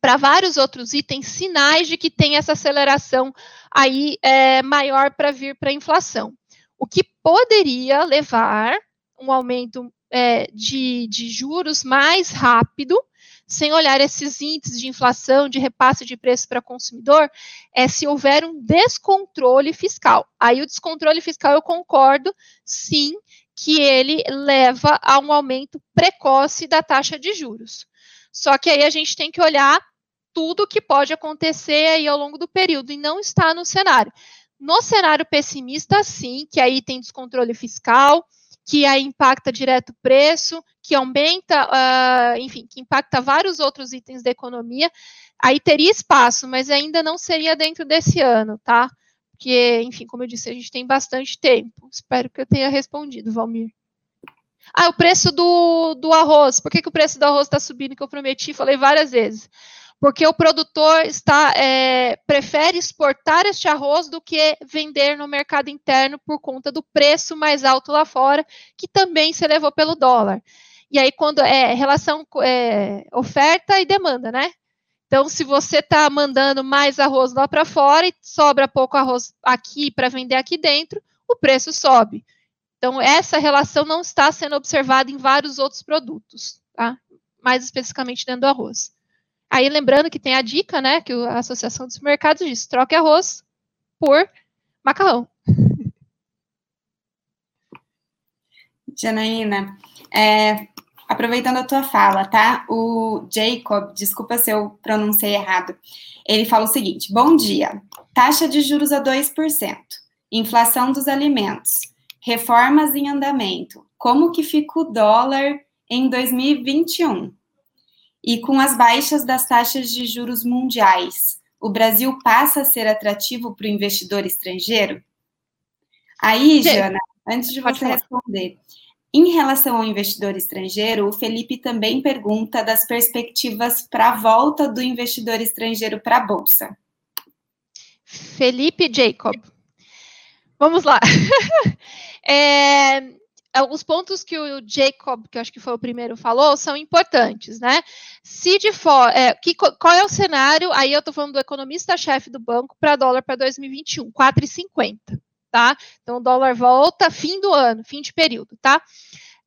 para vários outros itens, sinais de que tem essa aceleração aí é, maior para vir para a inflação. O que poderia levar um aumento é, de, de juros mais rápido, sem olhar esses índices de inflação, de repasse de preço para consumidor, é se houver um descontrole fiscal. Aí o descontrole fiscal eu concordo, sim, que ele leva a um aumento precoce da taxa de juros. Só que aí a gente tem que olhar tudo que pode acontecer aí ao longo do período e não está no cenário. No cenário pessimista, sim, que aí tem descontrole fiscal, que aí impacta direto o preço, que aumenta, uh, enfim, que impacta vários outros itens da economia, aí teria espaço, mas ainda não seria dentro desse ano, tá? Porque, enfim, como eu disse, a gente tem bastante tempo. Espero que eu tenha respondido, Valmir. Ah, o preço do, do arroz. Por que, que o preço do arroz está subindo, que eu prometi, falei várias vezes porque o produtor está é, prefere exportar este arroz do que vender no mercado interno por conta do preço mais alto lá fora, que também se elevou pelo dólar. E aí, quando é relação é, oferta e demanda, né? Então, se você está mandando mais arroz lá para fora e sobra pouco arroz aqui para vender aqui dentro, o preço sobe. Então, essa relação não está sendo observada em vários outros produtos, tá? mais especificamente dentro do arroz. Aí lembrando que tem a dica, né, que a Associação dos Mercados diz, troque arroz por macarrão. Janaína, é, aproveitando a tua fala, tá? O Jacob, desculpa se eu pronunciei errado, ele fala o seguinte: bom dia, taxa de juros a 2%, inflação dos alimentos, reformas em andamento, como que fica o dólar em 2021? E com as baixas das taxas de juros mundiais, o Brasil passa a ser atrativo para o investidor estrangeiro? Aí, Jana, antes de você responder, em relação ao investidor estrangeiro, o Felipe também pergunta das perspectivas para a volta do investidor estrangeiro para a Bolsa. Felipe Jacob. Vamos lá. é, os pontos que o Jacob, que eu acho que foi o primeiro, falou, são importantes, né? Se de fora, é, que, qual é o cenário? Aí eu estou falando do economista-chefe do banco para dólar para 2021, 4,50, tá? Então o dólar volta fim do ano, fim de período, tá?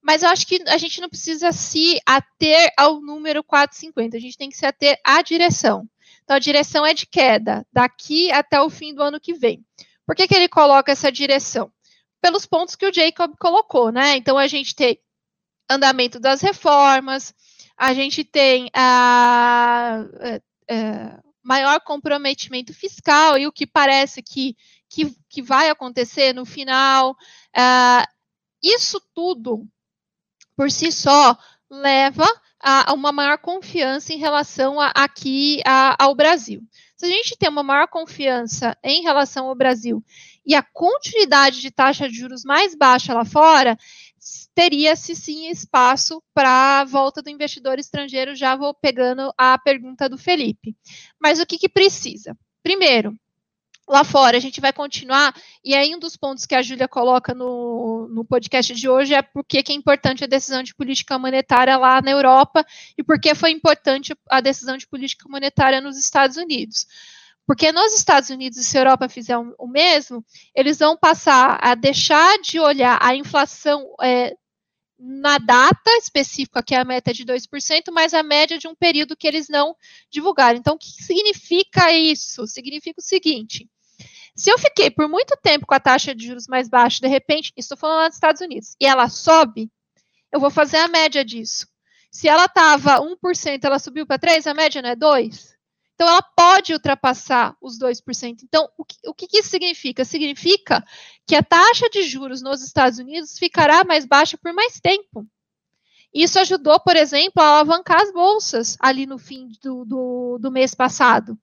Mas eu acho que a gente não precisa se ater ao número 4,50, a gente tem que se ater à direção. Então a direção é de queda, daqui até o fim do ano que vem. Por que, que ele coloca essa direção? Pelos pontos que o Jacob colocou, né? Então a gente tem andamento das reformas, a gente tem a, a, é, a é, maior comprometimento fiscal e o que parece que, que, que vai acontecer no final. Uh, isso tudo, por si só, leva a, a uma maior confiança em relação a, aqui ao Brasil. Se a gente tem uma maior confiança em relação ao Brasil e a continuidade de taxa de juros mais baixa lá fora, teria-se sim espaço para a volta do investidor estrangeiro. Já vou pegando a pergunta do Felipe. Mas o que, que precisa? Primeiro, lá fora, a gente vai continuar, e aí um dos pontos que a Júlia coloca no, no podcast de hoje é porque que é importante a decisão de política monetária lá na Europa e por que foi importante a decisão de política monetária nos Estados Unidos. Porque nos Estados Unidos, e se a Europa fizer o mesmo, eles vão passar a deixar de olhar a inflação é, na data específica, que é a meta de 2%, mas a média de um período que eles não divulgaram. Então, o que significa isso? Significa o seguinte: se eu fiquei por muito tempo com a taxa de juros mais baixa, de repente, estou falando lá dos Estados Unidos, e ela sobe, eu vou fazer a média disso. Se ela estava 1%, ela subiu para 3%, a média não é 2%? Então, ela pode ultrapassar os 2%. Então, o que, o que isso significa? Significa que a taxa de juros nos Estados Unidos ficará mais baixa por mais tempo. Isso ajudou, por exemplo, a alavancar as bolsas ali no fim do, do, do mês passado.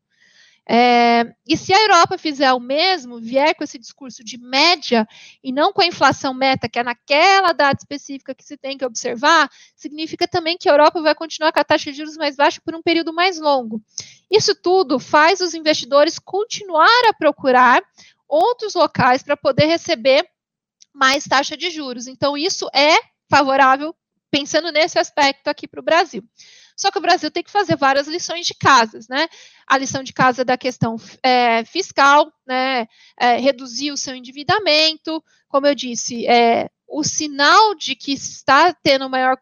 É, e se a Europa fizer o mesmo, vier com esse discurso de média e não com a inflação meta, que é naquela data específica que se tem que observar, significa também que a Europa vai continuar com a taxa de juros mais baixa por um período mais longo. Isso tudo faz os investidores continuar a procurar outros locais para poder receber mais taxa de juros. Então, isso é favorável, pensando nesse aspecto aqui para o Brasil. Só que o Brasil tem que fazer várias lições de casas, né? A lição de casa da questão é, fiscal, né? É, reduzir o seu endividamento, como eu disse, é, o sinal de que está tendo maior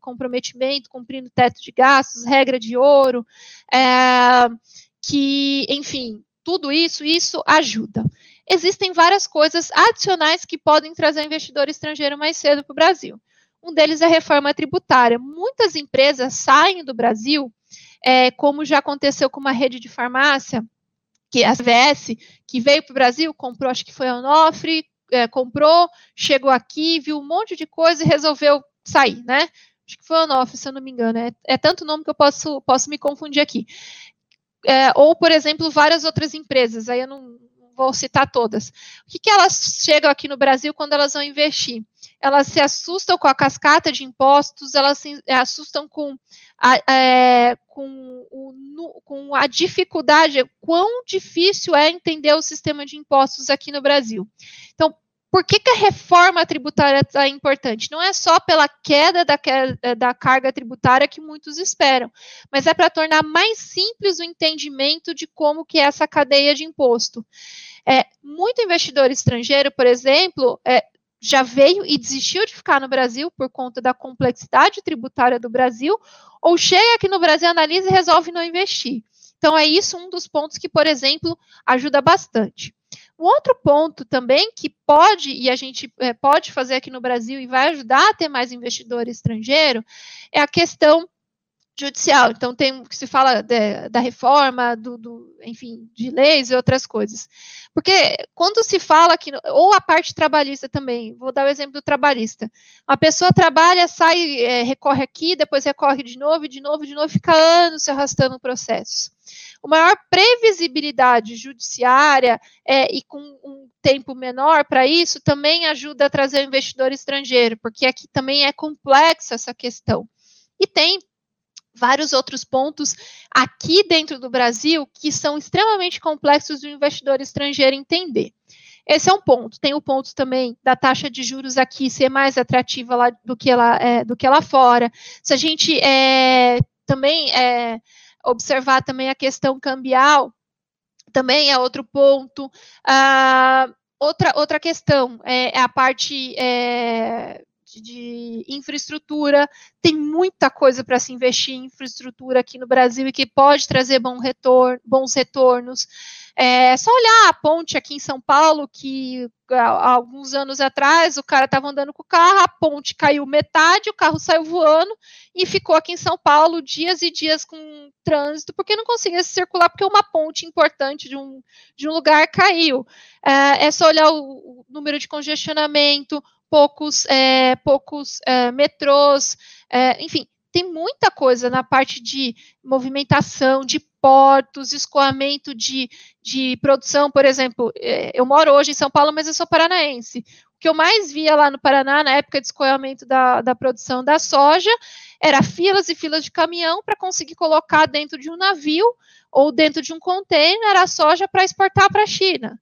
comprometimento, cumprindo teto de gastos, regra de ouro, é, que, enfim, tudo isso, isso ajuda. Existem várias coisas adicionais que podem trazer investidor estrangeiro mais cedo para o Brasil. Um deles é a reforma tributária. Muitas empresas saem do Brasil, é, como já aconteceu com uma rede de farmácia, que é a CVS, que veio para o Brasil, comprou, acho que foi a Onofre, é, comprou, chegou aqui, viu um monte de coisa e resolveu sair, né? Acho que foi a Onofre, se eu não me engano. É, é tanto nome que eu posso, posso me confundir aqui. É, ou, por exemplo, várias outras empresas, aí eu não, vou citar todas. O que, que elas chegam aqui no Brasil quando elas vão investir? Elas se assustam com a cascata de impostos, elas se assustam com a, é, com, o, com a dificuldade, quão difícil é entender o sistema de impostos aqui no Brasil. Então, por que, que a reforma tributária é importante? Não é só pela queda da, da carga tributária que muitos esperam, mas é para tornar mais simples o entendimento de como que é essa cadeia de imposto. É, muito investidor estrangeiro, por exemplo, é, já veio e desistiu de ficar no Brasil por conta da complexidade tributária do Brasil, ou chega aqui no Brasil, analisa e resolve não investir. Então, é isso um dos pontos que, por exemplo, ajuda bastante. Um outro ponto também que pode, e a gente é, pode fazer aqui no Brasil e vai ajudar a ter mais investidor estrangeiro, é a questão judicial. Então, tem que se fala de, da reforma, do, do, enfim, de leis e outras coisas. Porque quando se fala que, ou a parte trabalhista também, vou dar o exemplo do trabalhista. A pessoa trabalha, sai, é, recorre aqui, depois recorre de novo, de novo, de novo, fica anos se arrastando processos. Uma maior previsibilidade judiciária é, e com um tempo menor para isso também ajuda a trazer o investidor estrangeiro, porque aqui também é complexa essa questão. E tem vários outros pontos aqui dentro do Brasil que são extremamente complexos do investidor estrangeiro entender. Esse é um ponto. Tem o ponto também da taxa de juros aqui ser mais atrativa lá do que lá, é, do que lá fora. Se a gente é, também é, observar também a questão cambial, também é outro ponto. Ah, outra, outra questão é, é a parte é, de infraestrutura. Tem muita coisa para se investir em infraestrutura aqui no Brasil e que pode trazer bom retorno, bons retornos. É só olhar a ponte aqui em São Paulo, que há alguns anos atrás o cara estava andando com o carro, a ponte caiu metade, o carro saiu voando e ficou aqui em São Paulo dias e dias com trânsito, porque não conseguia circular, porque uma ponte importante de um, de um lugar caiu. É, é só olhar o, o número de congestionamento, poucos, é, poucos é, metrôs, é, enfim, tem muita coisa na parte de movimentação, de portos, escoamento de, de produção, por exemplo, é, eu moro hoje em São Paulo, mas eu sou paranaense. O que eu mais via lá no Paraná, na época de escoamento da, da produção da soja, era filas e filas de caminhão para conseguir colocar dentro de um navio ou dentro de um container a soja para exportar para a China.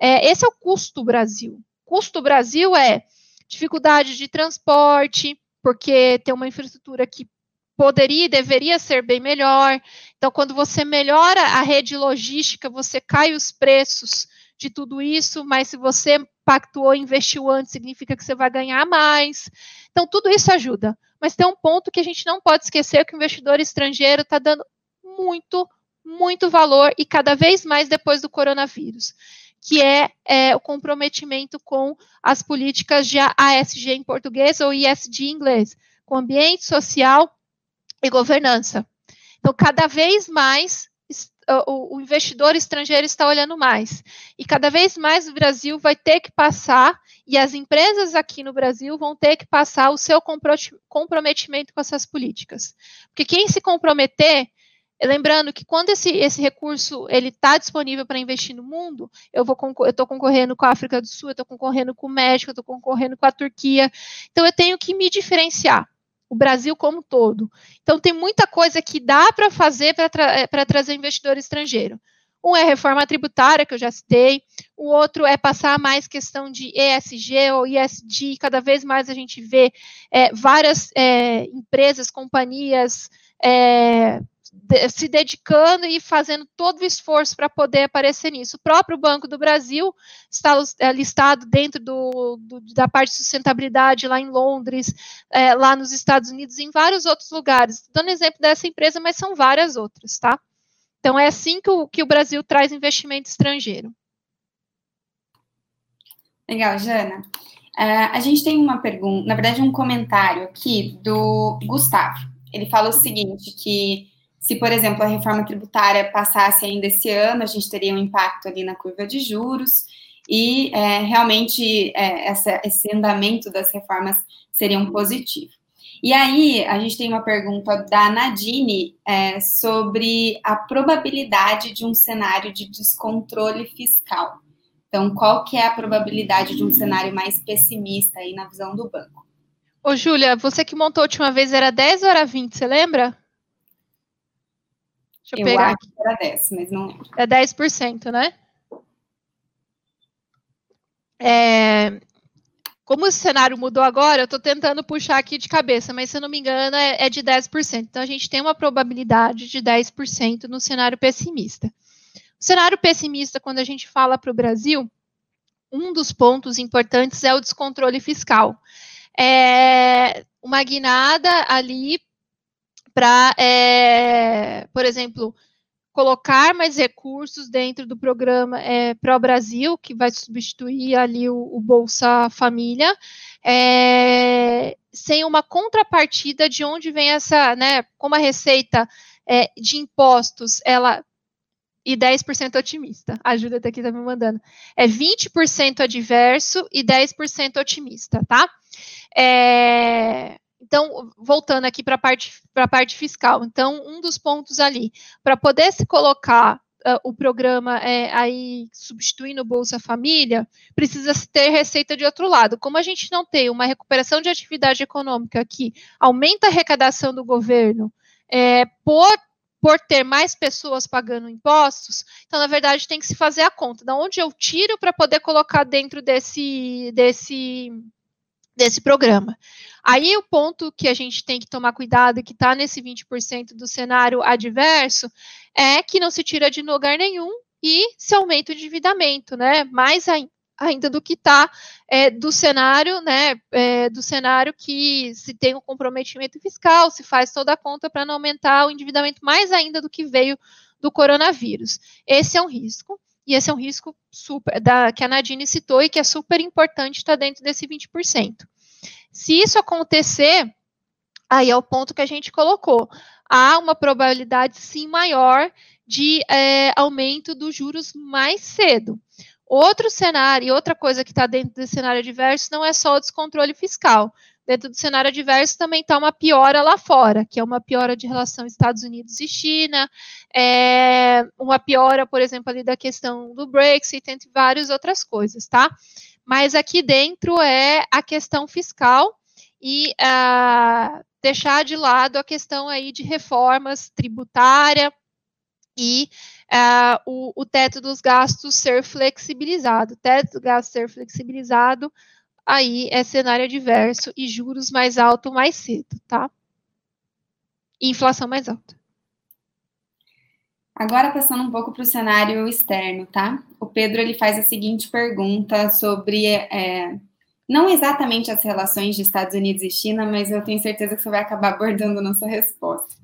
É, esse é o custo Brasil. Custo Brasil é dificuldade de transporte, porque tem uma infraestrutura que poderia e deveria ser bem melhor. Então, quando você melhora a rede logística, você cai os preços de tudo isso, mas se você pactuou, investiu antes, significa que você vai ganhar mais. Então, tudo isso ajuda. Mas tem um ponto que a gente não pode esquecer, que o investidor estrangeiro está dando muito, muito valor, e cada vez mais depois do coronavírus, que é, é o comprometimento com as políticas de ASG em português, ou ISD em inglês, com ambiente social e governança. Então, cada vez mais o, investidor estrangeiro está olhando mais. E cada vez mais o Brasil vai ter que passar, e as empresas aqui no Brasil vão ter que passar o seu comprometimento com essas políticas. Porque quem se comprometer, lembrando que quando esse, esse recurso ele está disponível para investir no mundo, eu vou eu estou concorrendo com a África do Sul, eu estou concorrendo com o México, eu estou concorrendo com a Turquia. Então eu tenho que me diferenciar o Brasil como um todo. Então, tem muita coisa que dá para fazer para tra trazer investidor estrangeiro. Um é reforma tributária, que eu já citei, o outro é passar mais questão de ESG ou ISD, cada vez mais a gente vê é, várias é, empresas, companhias, é, se dedicando e fazendo todo o esforço para poder aparecer nisso. O próprio Banco do Brasil está é, listado dentro do, do, da parte de sustentabilidade lá em Londres, é, lá nos Estados Unidos, em vários outros lugares. Dando exemplo dessa empresa, mas são várias outras, tá? Então é assim que o, que o Brasil traz investimento estrangeiro. Legal, Jana. Uh, a gente tem uma pergunta, na verdade, um comentário aqui do Gustavo. Ele fala o seguinte: que se, por exemplo, a reforma tributária passasse ainda esse ano, a gente teria um impacto ali na curva de juros e é, realmente é, essa, esse andamento das reformas seria um positivo. E aí, a gente tem uma pergunta da Nadine é, sobre a probabilidade de um cenário de descontrole fiscal. Então, qual que é a probabilidade de um cenário mais pessimista aí na visão do banco? Ô, Júlia, você que montou a última vez era 10 ou era 20, você lembra? Deixa eu, eu pegar. acho que era 10, mas não lembro. É 10%, né? É, como o cenário mudou agora, eu estou tentando puxar aqui de cabeça, mas se eu não me engano, é, é de 10%. Então, a gente tem uma probabilidade de 10% no cenário pessimista. O cenário pessimista, quando a gente fala para o Brasil, um dos pontos importantes é o descontrole fiscal. É uma guinada ali para, é, por exemplo, colocar mais recursos dentro do programa é, Pro Brasil, que vai substituir ali o, o Bolsa Família, é, sem uma contrapartida de onde vem essa, né, como a receita é, de impostos, ela e 10% otimista. A Júlia tá aqui tá me mandando. É 20% adverso e 10% otimista, tá? É, então, voltando aqui para a parte, parte fiscal, então, um dos pontos ali, para poder se colocar uh, o programa é, aí substituindo o Bolsa Família, precisa se ter receita de outro lado. Como a gente não tem uma recuperação de atividade econômica que aumenta a arrecadação do governo é, por por ter mais pessoas pagando impostos, então, na verdade, tem que se fazer a conta. Da onde eu tiro para poder colocar dentro desse, desse, desse programa. Aí o ponto que a gente tem que tomar cuidado, que está nesse 20% do cenário adverso, é que não se tira de lugar nenhum e se aumenta o endividamento, né? Mais ainda do que está é, do cenário, né? É, do cenário que se tem um comprometimento fiscal, se faz toda a conta para não aumentar o endividamento mais ainda do que veio do coronavírus. Esse é um risco. E esse é um risco super da, que a Nadine citou e que é super importante estar tá dentro desse 20%. Se isso acontecer, aí é o ponto que a gente colocou. Há uma probabilidade, sim, maior de é, aumento dos juros mais cedo. Outro cenário, e outra coisa que está dentro desse cenário adverso, não é só o descontrole fiscal. Dentro do cenário adverso também está uma piora lá fora, que é uma piora de relação Estados Unidos e China, é, uma piora, por exemplo, ali da questão do Brexit, entre várias outras coisas, tá? mas aqui dentro é a questão fiscal e uh, deixar de lado a questão aí de reformas tributária e uh, o, o, teto dos gastos ser flexibilizado. O teto dos gastos ser flexibilizado, aí é cenário adverso e juros mais alto mais cedo, tá? E inflação mais alta. Agora passando um pouco para o cenário externo, tá? O Pedro ele faz a seguinte pergunta sobre é, não exatamente as relações de Estados Unidos e China, mas eu tenho certeza que você vai acabar abordando na sua resposta.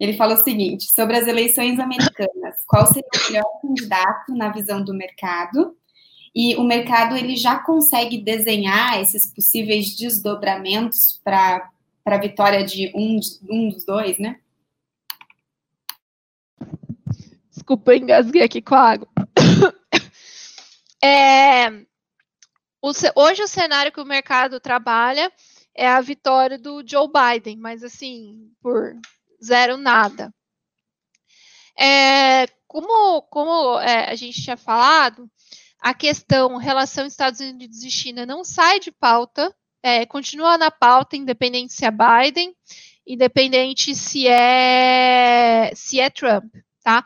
Ele fala o seguinte: sobre as eleições americanas, qual seria o melhor candidato na visão do mercado? E o mercado ele já consegue desenhar esses possíveis desdobramentos para a vitória de um, um dos dois, né? Desculpa, engasguei aqui com a água. É, o, hoje o cenário que o mercado trabalha é a vitória do Joe Biden, mas assim, por zero nada. É, como como é, a gente tinha falado, a questão relação Estados Unidos e China não sai de pauta, é, continua na pauta, independente se é Biden, independente se é se é Trump, tá?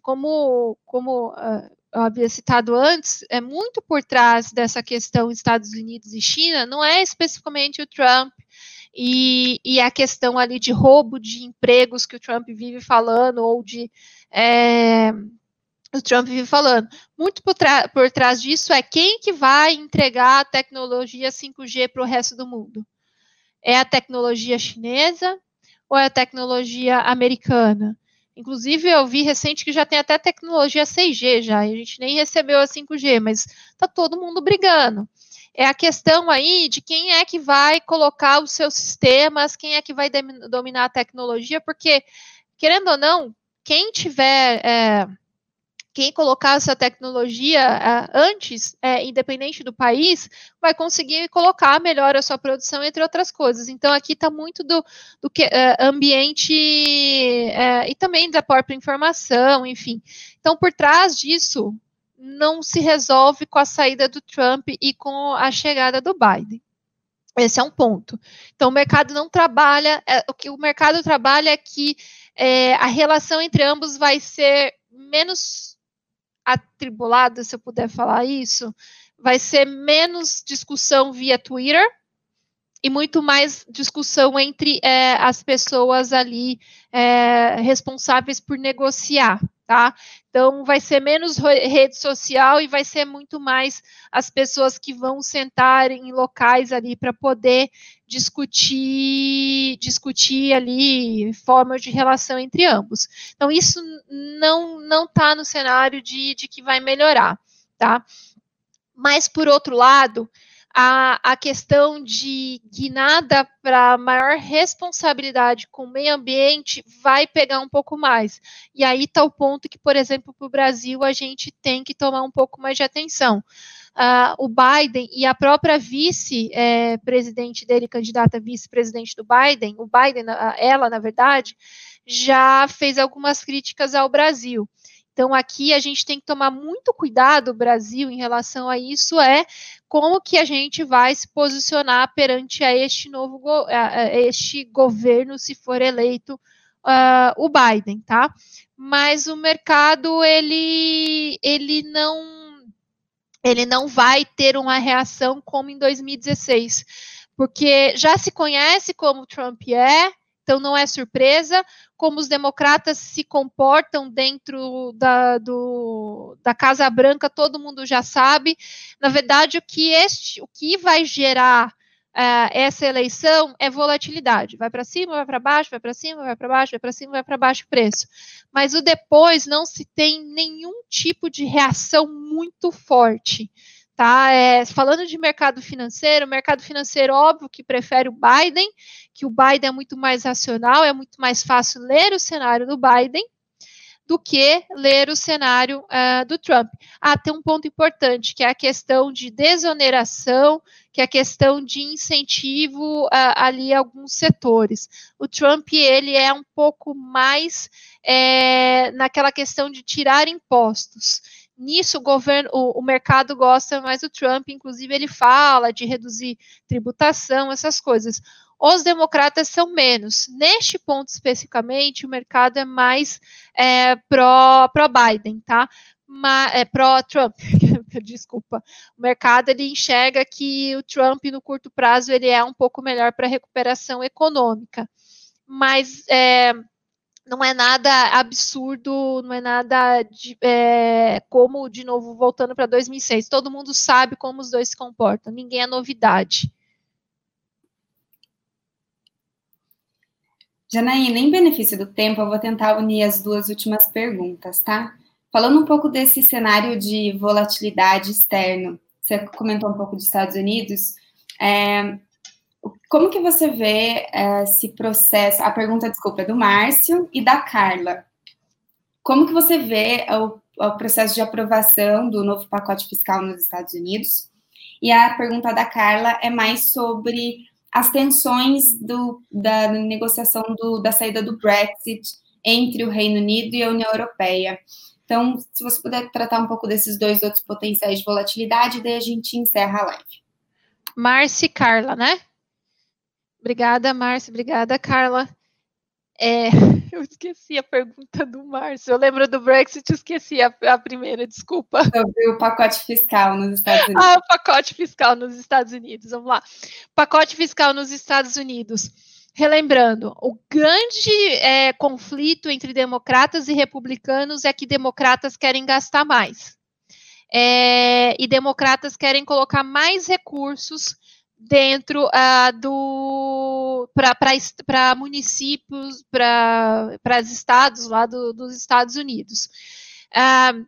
Como como uh, eu havia citado antes, é muito por trás dessa questão Estados Unidos e China, não é especificamente o Trump e, e a questão ali de roubo de empregos que o Trump vive falando, ou de. É, o Trump vive falando. Muito por, por trás disso é quem que vai entregar a tecnologia 5G para o resto do mundo? É a tecnologia chinesa ou é a tecnologia americana? Inclusive, eu vi recente que já tem até tecnologia 6G já, a gente nem recebeu a 5G, mas tá todo mundo brigando. É a questão aí de quem é que vai colocar os seus sistemas, quem é que vai dominar a tecnologia, porque, querendo ou não, quem tiver é, quem colocar essa tecnologia uh, antes, é, independente do país, vai conseguir colocar melhor a sua produção, entre outras coisas. Então, aqui está muito do, do que, uh, ambiente e também da própria informação, enfim. Então, por trás disso, não se resolve com a saída do Trump e com a chegada do Biden. Esse é um ponto. Então, o mercado não trabalha, é, o que o mercado trabalha é que é, a relação entre ambos vai ser menos atribulada, se eu puder falar isso, vai ser menos discussão via Twitter e muito mais discussão entre é, as pessoas ali é, responsáveis por negociar, tá? Então, vai ser menos rede social e vai ser muito mais as pessoas que vão sentar em locais ali para poder discutir, discutir ali formas de relação entre ambos. Então, isso não não está no cenário de, de que vai melhorar, tá? Mas, por outro lado, a, a questão de guinada para maior responsabilidade com o meio ambiente vai pegar um pouco mais. E aí está o ponto que, por exemplo, para o Brasil, a gente tem que tomar um pouco mais de atenção. Uh, o Biden e a própria vice-presidente é, dele, candidata vice-presidente do Biden, o Biden, ela, na verdade, já fez algumas críticas ao Brasil. Então, aqui a gente tem que tomar muito cuidado, Brasil, em relação a isso, é como que a gente vai se posicionar perante a este novo a este governo, se for eleito uh, o Biden, tá? Mas o mercado, ele, ele não ele não vai ter uma reação como em 2016, porque já se conhece como Trump é, então não é surpresa como os democratas se comportam dentro da, do, da Casa Branca, todo mundo já sabe. Na verdade, o que, este, o que vai gerar uh, essa eleição é volatilidade. Vai para cima, vai para baixo, vai para cima, vai para baixo, vai para cima, vai para baixo o preço. Mas o depois não se tem nenhum tipo de reação muito forte. Tá? É, falando de mercado financeiro, o mercado financeiro, óbvio que prefere o Biden, que o Biden é muito mais racional, é muito mais fácil ler o cenário do Biden do que ler o cenário uh, do Trump. Ah, tem um ponto importante, que é a questão de desoneração, que é a questão de incentivo uh, ali a alguns setores. O Trump, ele é um pouco mais é, naquela questão de tirar impostos. Nisso, o governo, o, o, mercado gosta mais do Trump, inclusive ele fala de reduzir tributação, essas coisas. os democratas são menos. Neste ponto especificamente, o mercado é mais é, pró-Biden, pró tá? é, pró-Trump, desculpa, o mercado ele enxerga que o Trump no curto prazo ele é um pouco melhor para a recuperação econômica, mas é, não é nada absurdo, não é nada de, é, como, de novo, voltando para 2006, todo mundo sabe como os dois se comportam, ninguém é novidade. Janaína, em benefício do tempo, eu vou tentar unir as duas últimas perguntas, tá? Falando um pouco desse cenário de volatilidade externo, você comentou um pouco dos Estados Unidos, é, como que você vê é, esse processo? A pergunta, desculpa, é do Márcio e da Carla. Como que você vê o, o processo de aprovação do novo pacote fiscal nos Estados Unidos? E a pergunta da Carla é mais sobre as tensões do, da negociação do, da saída do Brexit entre o Reino Unido e a União Europeia. Então, se você puder tratar um pouco desses dois outros potenciais de volatilidade, daí a gente encerra a live. Márcia e Carla, né? Obrigada, Márcia. Obrigada, Carla. É, eu esqueci a pergunta do Márcio. Eu lembro do Brexit, esqueci a, a, primeira, desculpa. Sobre o pacote fiscal nos Estados Unidos. Ah, o pacote fiscal nos Estados Unidos. Vamos lá. Pacote fiscal nos Estados Unidos. Relembrando, o grande é, conflito entre democratas e republicanos é que democratas querem gastar mais. É, e democratas querem colocar mais recursos dentro uh, do para municípios, para os estados lá do, dos Estados Unidos. Uh,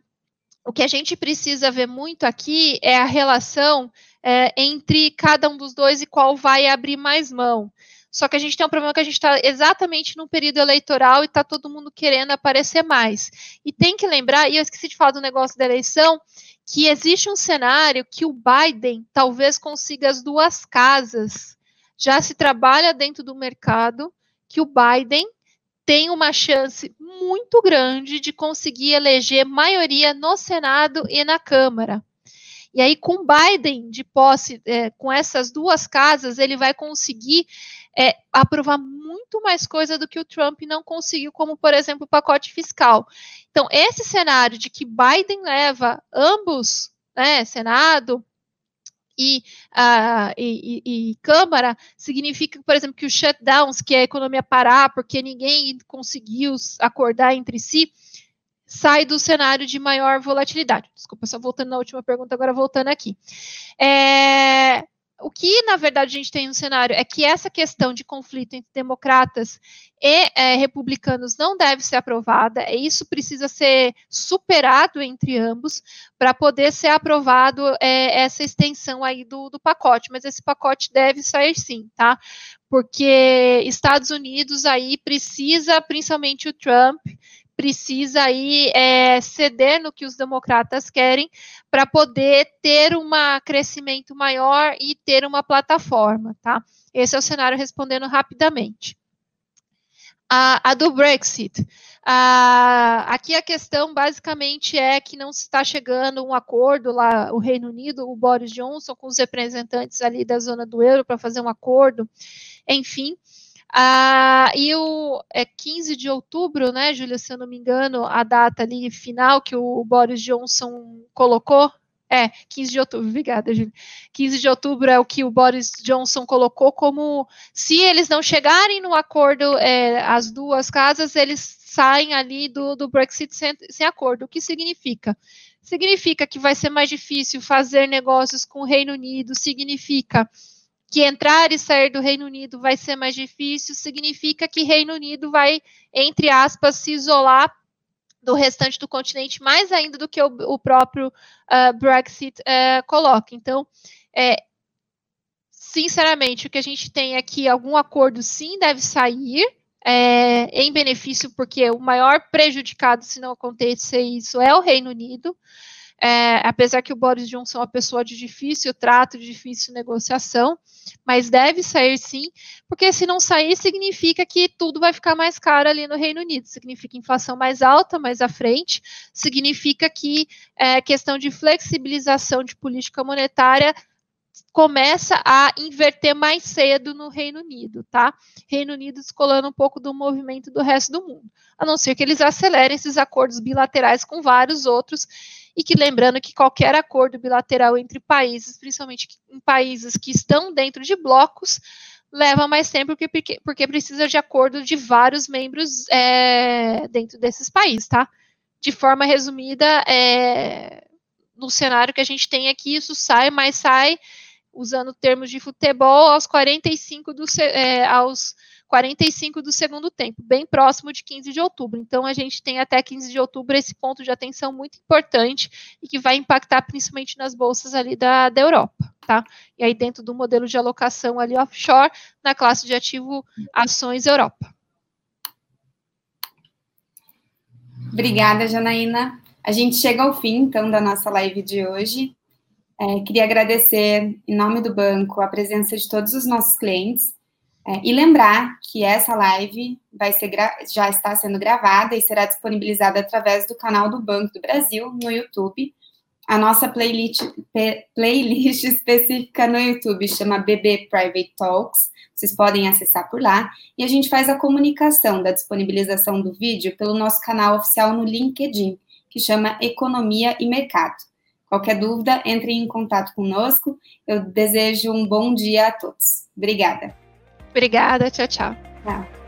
o que a gente precisa ver muito aqui é a relação é, entre cada um dos dois e qual vai abrir mais mão. Só que a gente tem um problema que a gente está exatamente no período eleitoral e está todo mundo querendo aparecer mais. E tem que lembrar, e eu esqueci de falar do negócio da eleição, que existe um cenário que o Biden talvez consiga as duas casas. Já se trabalha dentro do mercado que o Biden tem uma chance muito grande de conseguir eleger maioria no Senado e na Câmara. E aí, com Biden de posse, é, com essas duas casas, ele vai conseguir é, aprovar muito mais coisa do que o Trump não conseguiu, como, por exemplo, o pacote fiscal. Então, esse cenário de que Biden leva ambos, né, Senado, e, uh, e, e, e, Câmara, significa, por exemplo, que os shutdowns, que é a economia parar porque ninguém conseguiu acordar entre si, sai do cenário de maior volatilidade. Desculpa, só voltando na última pergunta, agora voltando aqui. É, o que, na verdade, a gente tem no cenário é que essa questão de conflito entre democratas e é, republicanos não deve ser aprovada, e isso precisa ser superado entre ambos para poder ser aprovado é, essa extensão aí do, do pacote, mas esse pacote deve sair sim, tá? Porque Estados Unidos aí precisa, principalmente o Trump, precisa aí é, ceder no que os democratas querem para poder ter um crescimento maior e ter uma plataforma, tá? Esse é o cenário respondendo rapidamente. A, a do Brexit. A, aqui a questão basicamente é que não está chegando um acordo lá, o Reino Unido, o Boris Johnson com os representantes ali da zona do euro para fazer um acordo, enfim. Ah, e o é 15 de outubro, né, Júlia, se eu não me engano, a data ali final que o Boris Johnson colocou. É, 15 de outubro, obrigada, Júlia. 15 de outubro é o que o Boris Johnson colocou como se eles não chegarem no acordo, é, as duas casas, eles saem ali do, do Brexit sem, sem acordo. O que significa? Significa que vai ser mais difícil fazer negócios com o Reino Unido, significa que entrar e sair do Reino Unido vai ser mais difícil, significa que Reino Unido vai, entre aspas, se isolar do restante do continente mais ainda do que o, o próprio uh, Brexit uh, coloca. Então, é, sinceramente, o que a gente tem é que algum acordo sim deve sair. É, em benefício, porque o maior prejudicado se não acontecer isso é o Reino Unido. É, apesar que o Boris Johnson é uma pessoa de difícil trato, de difícil negociação, mas deve sair sim, porque se não sair, significa que tudo vai ficar mais caro ali no Reino Unido, significa inflação mais alta mais à frente, significa que é, questão de flexibilização de política monetária começa a inverter mais cedo no Reino Unido, tá? Reino Unido descolando um pouco do movimento do resto do mundo, a não ser que eles acelerem esses acordos bilaterais com vários outros, e que lembrando que qualquer acordo bilateral entre países, principalmente em países que estão dentro de blocos, leva mais tempo porque, porque precisa de acordo de vários membros é, dentro desses países, tá? De forma resumida, é, no cenário que a gente tem aqui, isso sai, mas sai usando termos de futebol, aos 45 do, é, aos 45 do segundo tempo, bem próximo de 15 de outubro. Então, a gente tem até 15 de outubro esse ponto de atenção muito importante e que vai impactar principalmente nas bolsas ali da, da Europa, tá? E aí, dentro do modelo de alocação ali offshore, na classe de ativo ações Europa. Obrigada, Janaína. A gente chega ao fim, então, da nossa live de hoje. É, queria agradecer, em nome do banco, a presença de todos os nossos clientes é, e lembrar que essa live vai ser já está sendo gravada e será disponibilizada através do canal do Banco do Brasil no YouTube. A nossa playlist, playlist específica no YouTube chama BB Private Talks. Vocês podem acessar por lá. E a gente faz a comunicação da disponibilização do vídeo pelo nosso canal oficial no LinkedIn, que chama Economia e Mercado. Qualquer dúvida, entre em contato conosco. Eu desejo um bom dia a todos. Obrigada. Obrigada, tchau, tchau. Tchau.